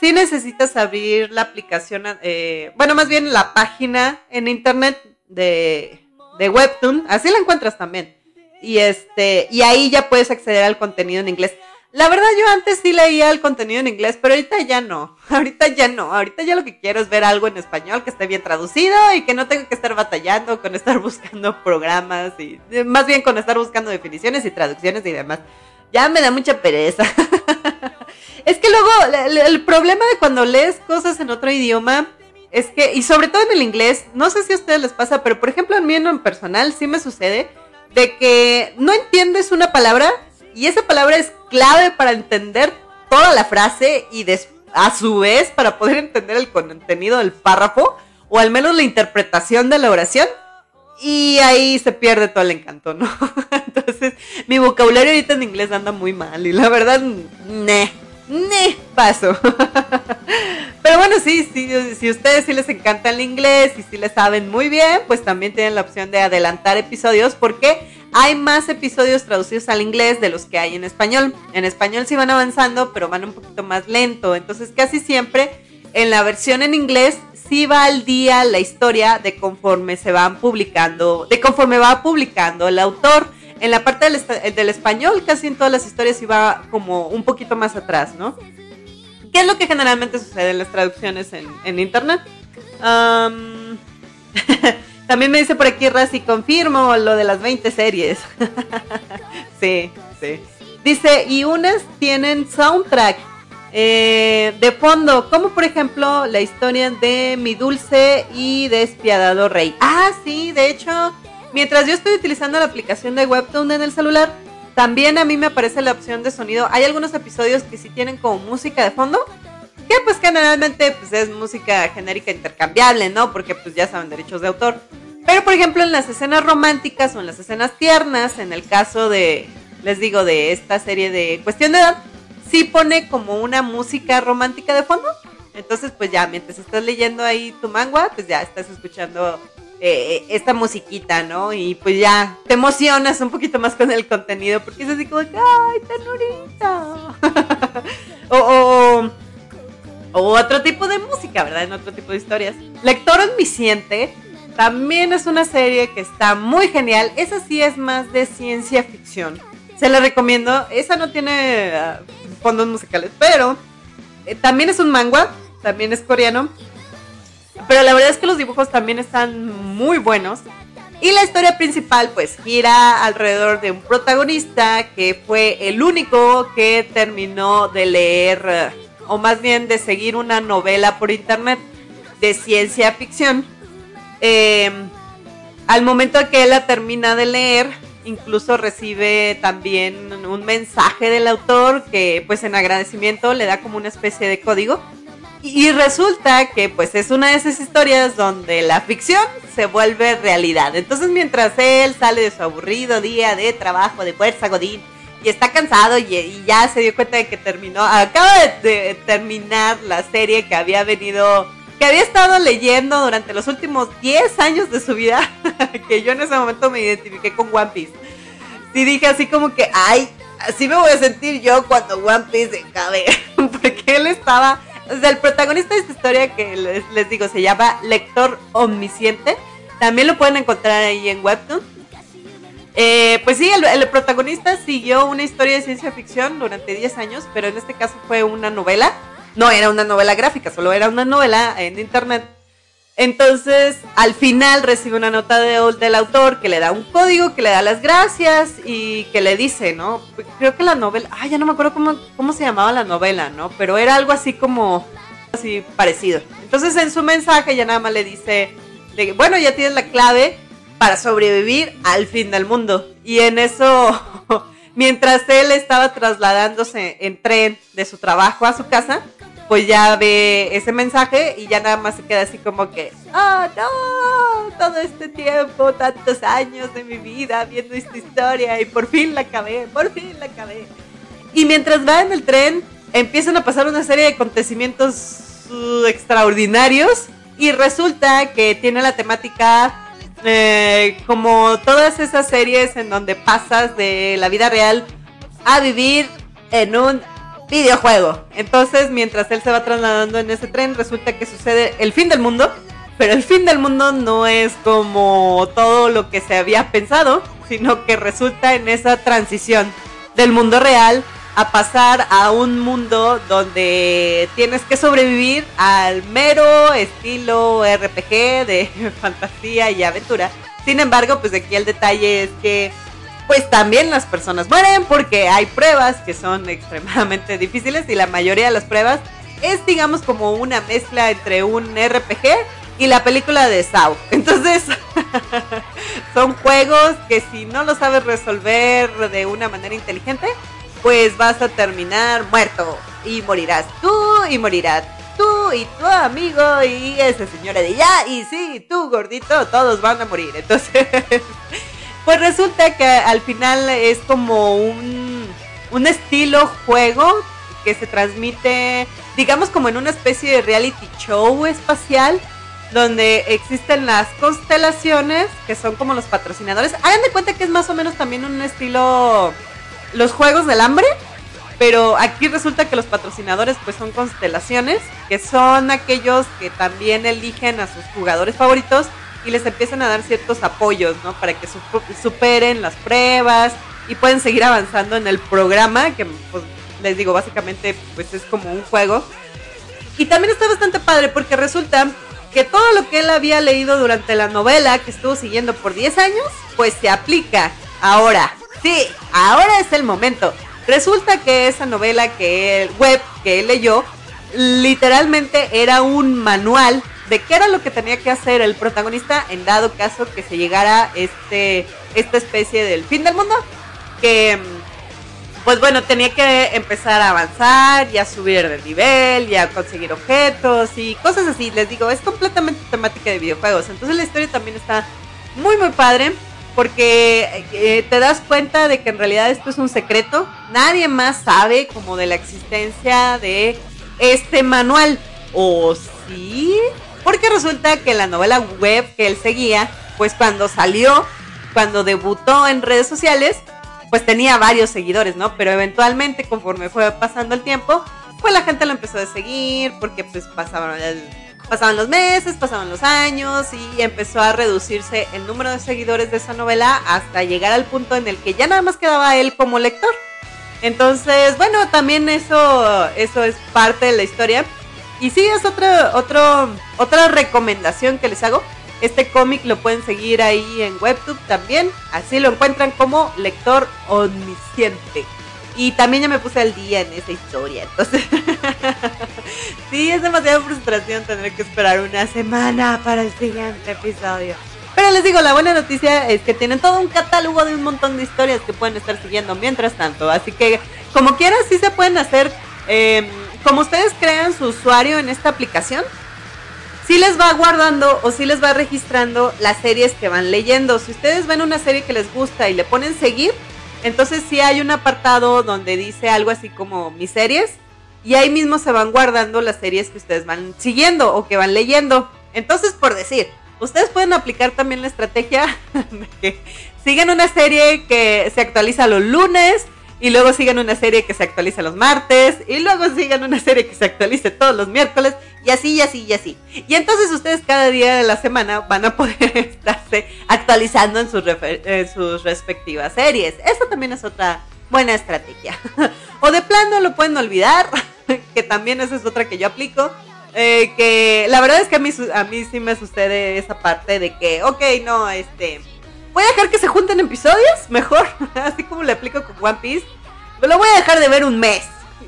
Speaker 2: sí necesitas abrir la aplicación, eh, bueno, más bien la página en internet de, de Webtoon. Así la encuentras también. Y este, y ahí ya puedes acceder al contenido en inglés. La verdad, yo antes sí leía el contenido en inglés, pero ahorita ya no. Ahorita ya no. Ahorita ya lo que quiero es ver algo en español que esté bien traducido y que no tenga que estar batallando con estar buscando programas y más bien con estar buscando definiciones y traducciones y demás. Ya me da mucha pereza. es que luego el, problema de cuando lees cosas en otro idioma es que, y sobre todo en el inglés, no sé si a ustedes les pasa, pero por ejemplo a mí en personal sí me sucede de que no entiendes una palabra y esa palabra es clave para entender toda la frase y a su vez para poder entender el contenido del párrafo. o al menos la interpretación de la oración, y ahí se pierde todo el encanto, ¿no? Entonces, mi vocabulario ahorita en inglés anda muy mal y la verdad, ne, ne, paso. Pero bueno, sí, sí, si ustedes sí les encanta el inglés y si les saben muy bien, pues también tienen la opción de adelantar episodios porque hay más episodios traducidos al inglés de los que hay en español. En español sí van avanzando, pero van un poquito más lento. Entonces casi siempre en la versión en inglés sí va al día la historia de conforme se van publicando, de conforme va publicando el autor. En la parte del, español, casi en todas las historias iba como un poquito más atrás, ¿no? ¿Qué es lo que generalmente sucede en las traducciones en, internet? también me dice por aquí Razi, confirmo lo de las 20 series. sí, sí. Dice, y unas tienen soundtrack eh, de fondo, como por ejemplo la historia de Mi Dulce y Despiadado Rey. Ah, sí, de hecho, mientras yo estoy utilizando la aplicación de Webtoon en el celular, también a mí me aparece la opción de sonido. Hay algunos episodios que sí tienen como música de fondo, que pues generalmente pues es música genérica intercambiable, ¿no? Porque pues ya saben derechos de autor. Pero por ejemplo en las escenas románticas o en las escenas tiernas, en el caso de, les digo, de esta serie de Cuestión de Edad, sí pone como una música romántica de fondo. Entonces, pues ya, mientras estás leyendo ahí tu manga, pues ya estás escuchando eh, esta musiquita, ¿no? Y pues ya te emocionas un poquito más con el contenido, porque es así como, ¡ay, o, o, otro tipo de música, ¿verdad? En otro tipo de historias. Lector omnisciente también es una serie que está muy genial. Esa sí es más de ciencia ficción. Se la recomiendo. Esa no tiene ah, fondos musicales, pero eh, también es un manga, también es coreano. Pero la verdad es que los dibujos también están muy buenos. Y la historia principal pues gira alrededor de un protagonista que fue el único que terminó de leer, o más bien de seguir una novela por internet de ciencia ficción. Eh, al momento que él la termina de leer, incluso recibe también un mensaje del autor que pues en agradecimiento le da como una especie de código. Y resulta que pues es una de esas historias donde la ficción se vuelve realidad. Entonces mientras él sale de su aburrido día de trabajo, de fuerza, Godín, y está cansado y, ya se dio cuenta de que terminó, acaba de terminar la serie que había venido que había estado leyendo durante los últimos 10 años de su vida, que yo en ese momento me identifiqué con One Piece. Y dije así como que, ay, así me voy a sentir yo cuando One Piece acabe. Porque él estaba, o sea, el protagonista de esta historia que les, digo se llama Lector Omnisciente. También lo pueden encontrar ahí en Webtoon. Eh, pues sí, el, protagonista siguió una historia de ciencia ficción durante 10 años, pero en este caso fue una novela no era una novela gráfica, solo era una novela en internet. Entonces, al final recibe una nota del autor que le da un código, que le da las gracias y que le dice, ¿no? Creo que la novela, ay, ya no me acuerdo cómo, cómo se llamaba la novela, ¿no? Pero era algo así como, así parecido. Entonces, en su mensaje ya nada más le dice, bueno, ya tienes la clave para sobrevivir al fin del mundo. Y en eso, mientras él estaba trasladándose en tren de su trabajo a su casa, pues ya ve ese mensaje y ya nada más se queda así como que, ah, no, todo este tiempo, tantos años de mi vida viendo esta historia y por fin la acabé, por fin la acabé. Y mientras va en el tren, empiezan a pasar una serie de acontecimientos uh, extraordinarios y resulta que tiene la temática eh, como todas esas series en donde pasas de la vida real a vivir en un videojuego. Entonces, mientras él se va trasladando en ese tren, resulta que sucede el fin del mundo. Pero el fin del mundo no es como todo lo que se había pensado, sino que resulta en esa transición del mundo real a pasar a un mundo donde tienes que sobrevivir al mero estilo RPG de fantasía y aventura. Sin embargo, pues aquí el detalle es que pues también las personas mueren porque hay pruebas que son extremadamente difíciles y la mayoría de las pruebas es digamos como una mezcla entre un RPG y la película de Saw. Entonces, son juegos que si no lo sabes resolver de una manera inteligente, pues vas a terminar muerto y morirás tú y morirás tú y tu amigo y ese señor de ya y sí, tú gordito, todos van a morir. Entonces, pues resulta que al final es como un, un estilo juego que se transmite, digamos como en una especie de reality show espacial donde existen las constelaciones, que son como los patrocinadores. Hagan de cuenta que es más o menos también un estilo los juegos del hambre, pero aquí resulta que los patrocinadores pues son constelaciones, que son aquellos que también eligen a sus jugadores favoritos y les empiezan a dar ciertos apoyos, ¿no? Para que superen las pruebas y pueden seguir avanzando en el programa, que pues, les digo, básicamente pues es como un juego. Y también está bastante padre porque resulta que todo lo que él había leído durante la novela que estuvo siguiendo por 10 años, pues se aplica ahora. Sí, ahora es el momento. Resulta que esa novela que él, web que leyó, literalmente era un manual de qué era lo que tenía que hacer el protagonista en dado caso que se llegara este esta especie del fin del mundo que pues bueno, tenía que empezar a avanzar y a subir de nivel y a conseguir objetos y cosas así. Les digo, es completamente temática de videojuegos. Entonces la historia también está muy, muy padre porque eh, te das cuenta de que en realidad esto es un secreto. Nadie más sabe como de la existencia de este manual. ¿O sí? Porque resulta que la novela web que él seguía, pues cuando salió, cuando debutó en redes sociales, pues tenía varios seguidores, ¿no? Pero eventualmente, conforme fue pasando el tiempo, pues la gente lo empezó a seguir porque pues pasaban, pasaban los meses, pasaban los años y empezó a reducirse el número de seguidores de esa novela hasta llegar al punto en el que ya nada más quedaba él como lector. Entonces, bueno, también eso, eso es parte de la historia. Y sí, es otro, otro, otra recomendación que les hago este cómic lo pueden seguir ahí en Webtoon también. Así lo encuentran como lector omnisciente. Y también ya me puse al día en esa historia. Entonces, sí, es demasiada frustración tener que esperar una semana para el siguiente episodio. Pero les digo, la buena noticia es que tienen todo un catálogo de un montón de historias que pueden estar siguiendo mientras tanto. Así que, como quieran, sí se pueden hacer, eh, como ustedes crean su usuario en esta aplicación, si les va guardando o si les va registrando las series que van leyendo. Si ustedes ven una serie que les gusta y le ponen seguir, entonces sí hay un apartado donde dice algo así como mis series y ahí mismo se van guardando las series que ustedes van siguiendo o que van leyendo. Entonces, por decir, ustedes pueden aplicar también la estrategia de que sigan una serie que se actualiza los lunes y luego sigan una serie que se actualiza los martes, y luego sigan una serie que se actualice todos los miércoles, y así, y así, y así. Y entonces ustedes cada día de la semana van a poder estarse actualizando en sus, sus respectivas series. Esta también es otra buena estrategia. o de plano lo pueden olvidar, que también esa es otra que yo aplico. Eh, que la verdad es que a mí, a mí sí me sucede esa parte de que, ok, no, este voy a dejar que se junten episodios, mejor, así como le aplico con One Piece. Me lo voy a dejar de ver un mes.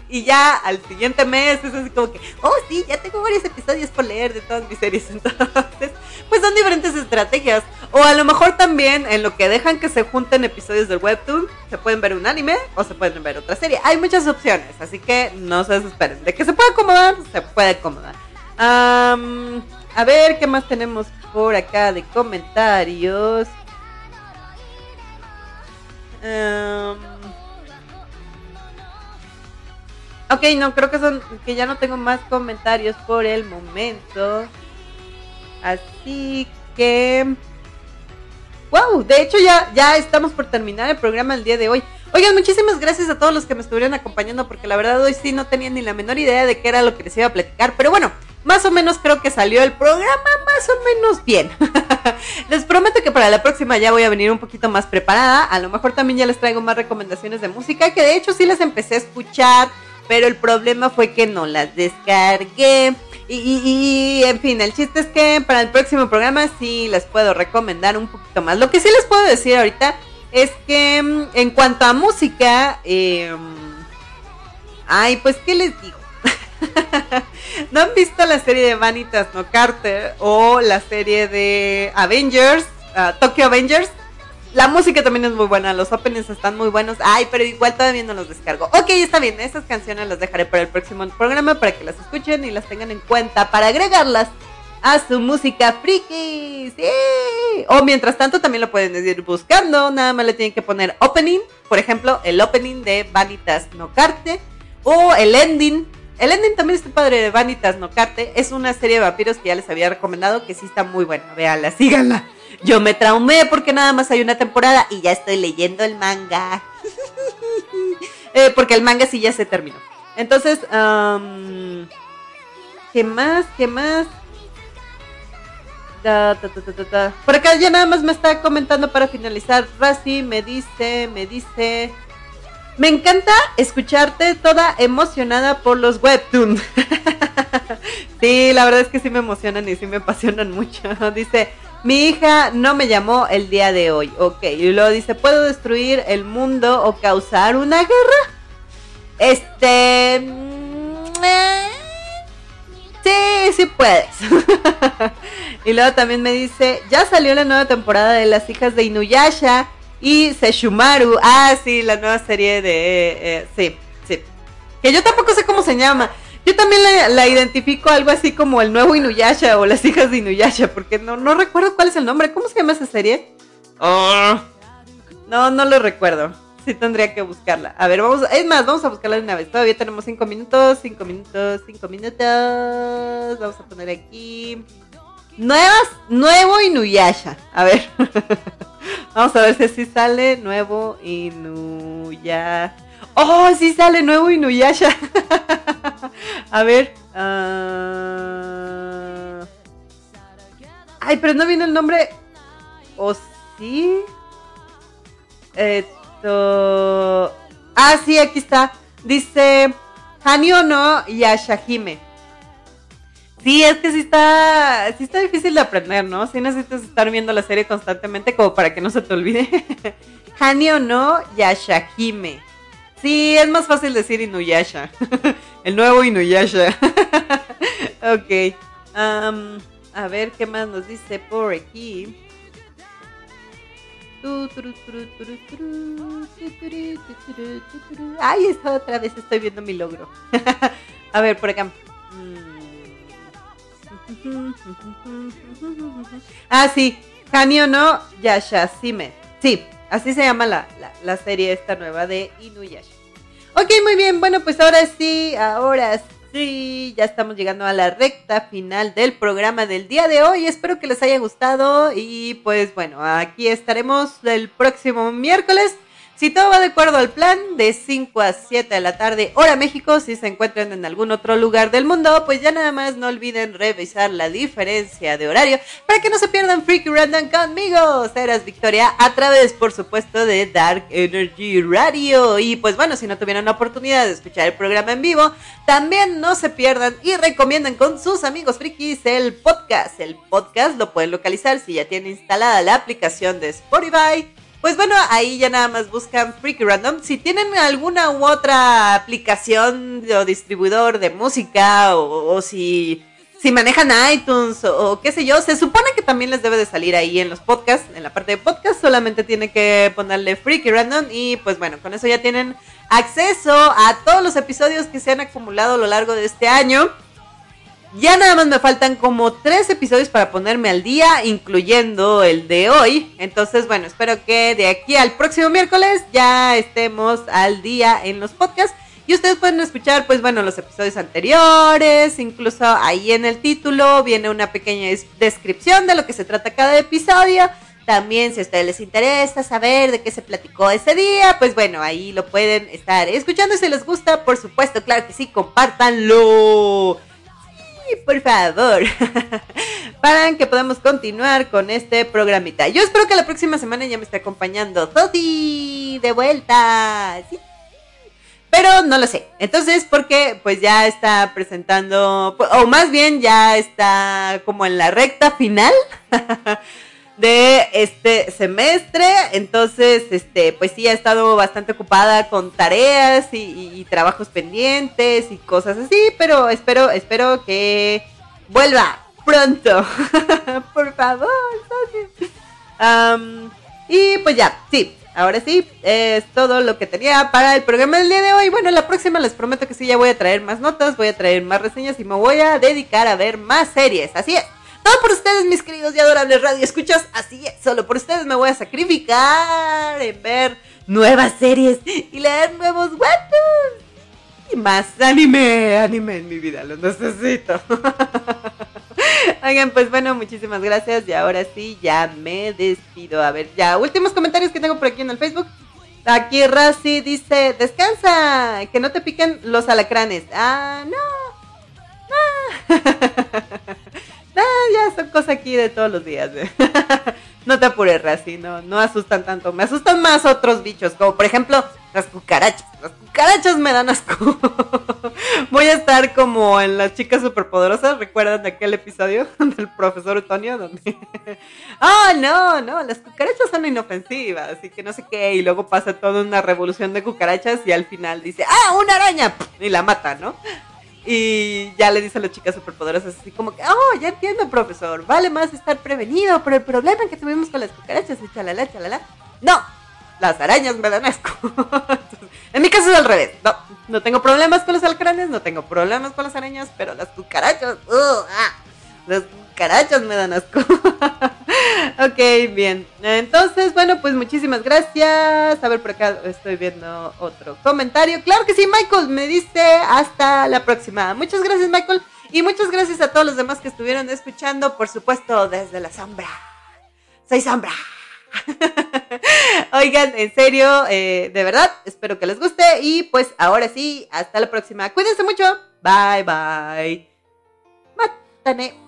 Speaker 2: Y ya al siguiente mes es así como que, oh sí, ya tengo varios episodios por leer de todas mis series. Entonces, pues son diferentes estrategias. O a lo mejor también en lo que dejan que se junten episodios del webtoon, se pueden ver un anime o se pueden ver otra serie. Hay muchas opciones, así que no se desesperen. De que se puede acomodar, se puede acomodar. a ver, ¿qué más tenemos por acá de comentarios? Em, ok, no, creo que son que ya no tengo más comentarios por el momento. Así que Wow, de hecho ya, ya estamos por terminar el programa el día de hoy. Oigan, muchísimas gracias a todos los que me estuvieron acompañando porque la verdad hoy sí no tenía ni la menor idea de qué era lo que les iba a platicar. Pero bueno, más o menos creo que salió el programa más o menos bien. les prometo que para la próxima ya voy a venir un poquito más preparada. A lo mejor también ya les traigo más recomendaciones de música, que de hecho sí las empecé a escuchar, pero el problema fue que no las descargué. Y, en fin, el chiste es que para el próximo programa sí les puedo recomendar un poquito más. Lo que sí les puedo decir ahorita es que mm, en cuanto a música, eh, ay, pues, ¿qué les digo? ¿No han visto la serie de Vanitas No Carter o la serie de Avengers, uh, Tokyo Avengers? La música también es muy buena, los openings están muy buenos. Ay, pero igual todavía no los descargo. Ok, está bien, esas canciones las dejaré para el próximo programa para que las escuchen y las tengan en cuenta para agregarlas a su música friki. ¡Sí! O mientras tanto también lo pueden ir buscando, nada más le tienen que poner opening, por ejemplo, el opening de Vanitas No Carte o el ending. El ending también está padre de Vanitas No Carte. Es una serie de vampiros que ya les había recomendado que sí está muy buena. Véanla, síganla. Yo me traumé porque nada más hay una temporada y ya estoy leyendo el manga. Eh, porque el manga sí ya se terminó. Entonces, ¿qué más? ¿Qué más? Por acá ya nada más me está comentando para finalizar. Razi me dice, me dice. Me encanta escucharte toda emocionada por los webtoons. sí, la verdad es que sí me emocionan y sí me apasionan mucho. dice, mi hija no me llamó el día de hoy. Ok, y luego dice, ¿puedo destruir el mundo o causar una guerra? Este... Mm, eh, sí, sí puedes. y luego también me dice, ya salió la nueva temporada de Las hijas de Inuyasha y Seshumaru. Ah, sí, la nueva serie de... Eh, sí, sí. Que yo tampoco sé cómo se llama. Yo también la, identifico algo así como el nuevo Inuyasha o las hijas de Inuyasha, porque no, no recuerdo cuál es el nombre. ¿Cómo se llama esa serie? Oh, no, no lo recuerdo. Sí tendría que buscarla. A ver, vamos, es más, vamos a buscarla de una vez. Todavía tenemos cinco minutos, cinco minutos, cinco minutos. Vamos a poner aquí. Nuevas, nuevo Inuyasha. A ver. vamos a ver si así sale nuevo Inuyasha. ¡Oh, sí sale nuevo Inuyasha! A ver. Uh... Ay, pero no viene el nombre. ¿O sí? Ah, sí, aquí está. Dice Hanyo no Yashahime. Sí, es que sí está, sí está difícil de aprender, ¿no? Sí necesitas estar viendo la serie constantemente como para que no se te olvide. Hanyo no Yashahime. Sí, es más fácil decir Inuyasha. El nuevo Inuyasha. ok. a ver qué más nos dice por aquí. Ay, esta otra vez estoy viendo mi logro. a ver, por acá. Ah, sí. Hanyo no Yashasime. Sí, Así se llama la, la, serie esta nueva de Inuyasha. Ok, muy bien. Bueno, pues ahora sí, ahora sí, ya estamos llegando a la recta final del programa del día de hoy. Espero que les haya gustado y pues bueno, aquí estaremos el próximo miércoles si todo va de acuerdo al plan, de 5 a 7 de la tarde, hora México, si se encuentran en algún otro lugar del mundo, pues ya nada más no olviden revisar la diferencia de horario para que no se pierdan Freaky Random conmigo, Serás Victoria, a través, por supuesto, de Dark Energy Radio. Y pues bueno, si no tuvieron la oportunidad de escuchar el programa en vivo, también no se pierdan y recomiendan con sus amigos frikis el podcast. El podcast lo pueden localizar si ya tienen instalada la aplicación de Spotify pues bueno, ahí ya nada más buscan Freaky Random. Si tienen alguna u otra aplicación o distribuidor de música o, si, si manejan iTunes o, qué sé yo, se supone que también les debe de salir ahí en los podcasts, en la parte de podcast, solamente tiene que ponerle Freaky Random y pues bueno, con eso ya tienen acceso a todos los episodios que se han acumulado a lo largo de este año. Ya nada más me faltan como tres episodios para ponerme al día, incluyendo el de hoy. Entonces, bueno, espero que de aquí al próximo miércoles ya estemos al día en los podcasts. Y ustedes pueden escuchar, pues bueno, los episodios anteriores, incluso ahí en el título viene una pequeña descripción de lo que se trata cada episodio. También si a ustedes les interesa saber de qué se platicó ese día, pues bueno, ahí lo pueden estar escuchando si les gusta, por supuesto, claro que sí, compártanlo por favor, para que podamos continuar con este programita. Yo espero que la próxima semana ya me esté acompañando Toti de vuelta. Pero no lo sé. Entonces, porque pues ya está presentando, o más bien ya está como en la recta final de este semestre. Entonces, este, pues sí, ha estado bastante ocupada con tareas y, trabajos pendientes y cosas así, pero espero, espero que vuelva pronto. Por favor, Y pues ya, sí, ahora sí, es todo lo que tenía para el programa del día de hoy. Bueno, la próxima les prometo que sí, ya voy a traer más notas, voy a traer más reseñas y me voy a dedicar a ver más series. Así es. Todo por ustedes, mis queridos y adorables radio escuchas. Así solo por ustedes me voy a sacrificar en ver nuevas series y leer nuevos webtoons. Y más anime, anime en mi vida, lo necesito. Oigan, pues bueno, muchísimas gracias. Y ahora sí, ya me despido. A ver, ya, últimos comentarios que tengo por aquí en el Facebook. Aquí Razi dice, descansa, que no te piquen los alacranes. Ah, no. Ah. ah ya son cosas aquí de todos los días. ¿eh? no te apures, Razi, no, no asustan tanto. Me asustan más otros bichos, como por ejemplo las cucarachas. Las cucarachas me dan asco. Voy a estar como en las chicas superpoderosas. ¿Recuerdan aquel episodio del profesor Antonio? Donde. Ah, no, no, las cucarachas son inofensivas. Así que no sé qué. Y luego pasa toda una revolución de cucarachas. Y al final dice, ¡ah, una araña! Y la mata, ¿no? Y ya le dice a las chicas superpoderosas así como que, oh, ya entiendo, profesor, vale más estar prevenido por el problema que tuvimos con las cucarachas y chalala, chalala. No, las arañas me dan asco. en mi caso es al revés. No, no tengo problemas con los alcranes, no tengo problemas con las arañas, pero las cucarachas, uh, ah, las cucarachas me dan asco. ok, bien. Entonces, bueno, pues muchísimas gracias. A ver, por acá estoy viendo otro comentario. Claro que sí, Michael me dice hasta la próxima. Muchas gracias, Michael. Y muchas gracias a todos los demás que estuvieron escuchando, por supuesto, desde la sombra. Soy sombra. Oigan, en serio, eh, de verdad, espero que les guste. Y pues ahora sí, hasta la próxima. Cuídense mucho. Bye, bye. Mátane.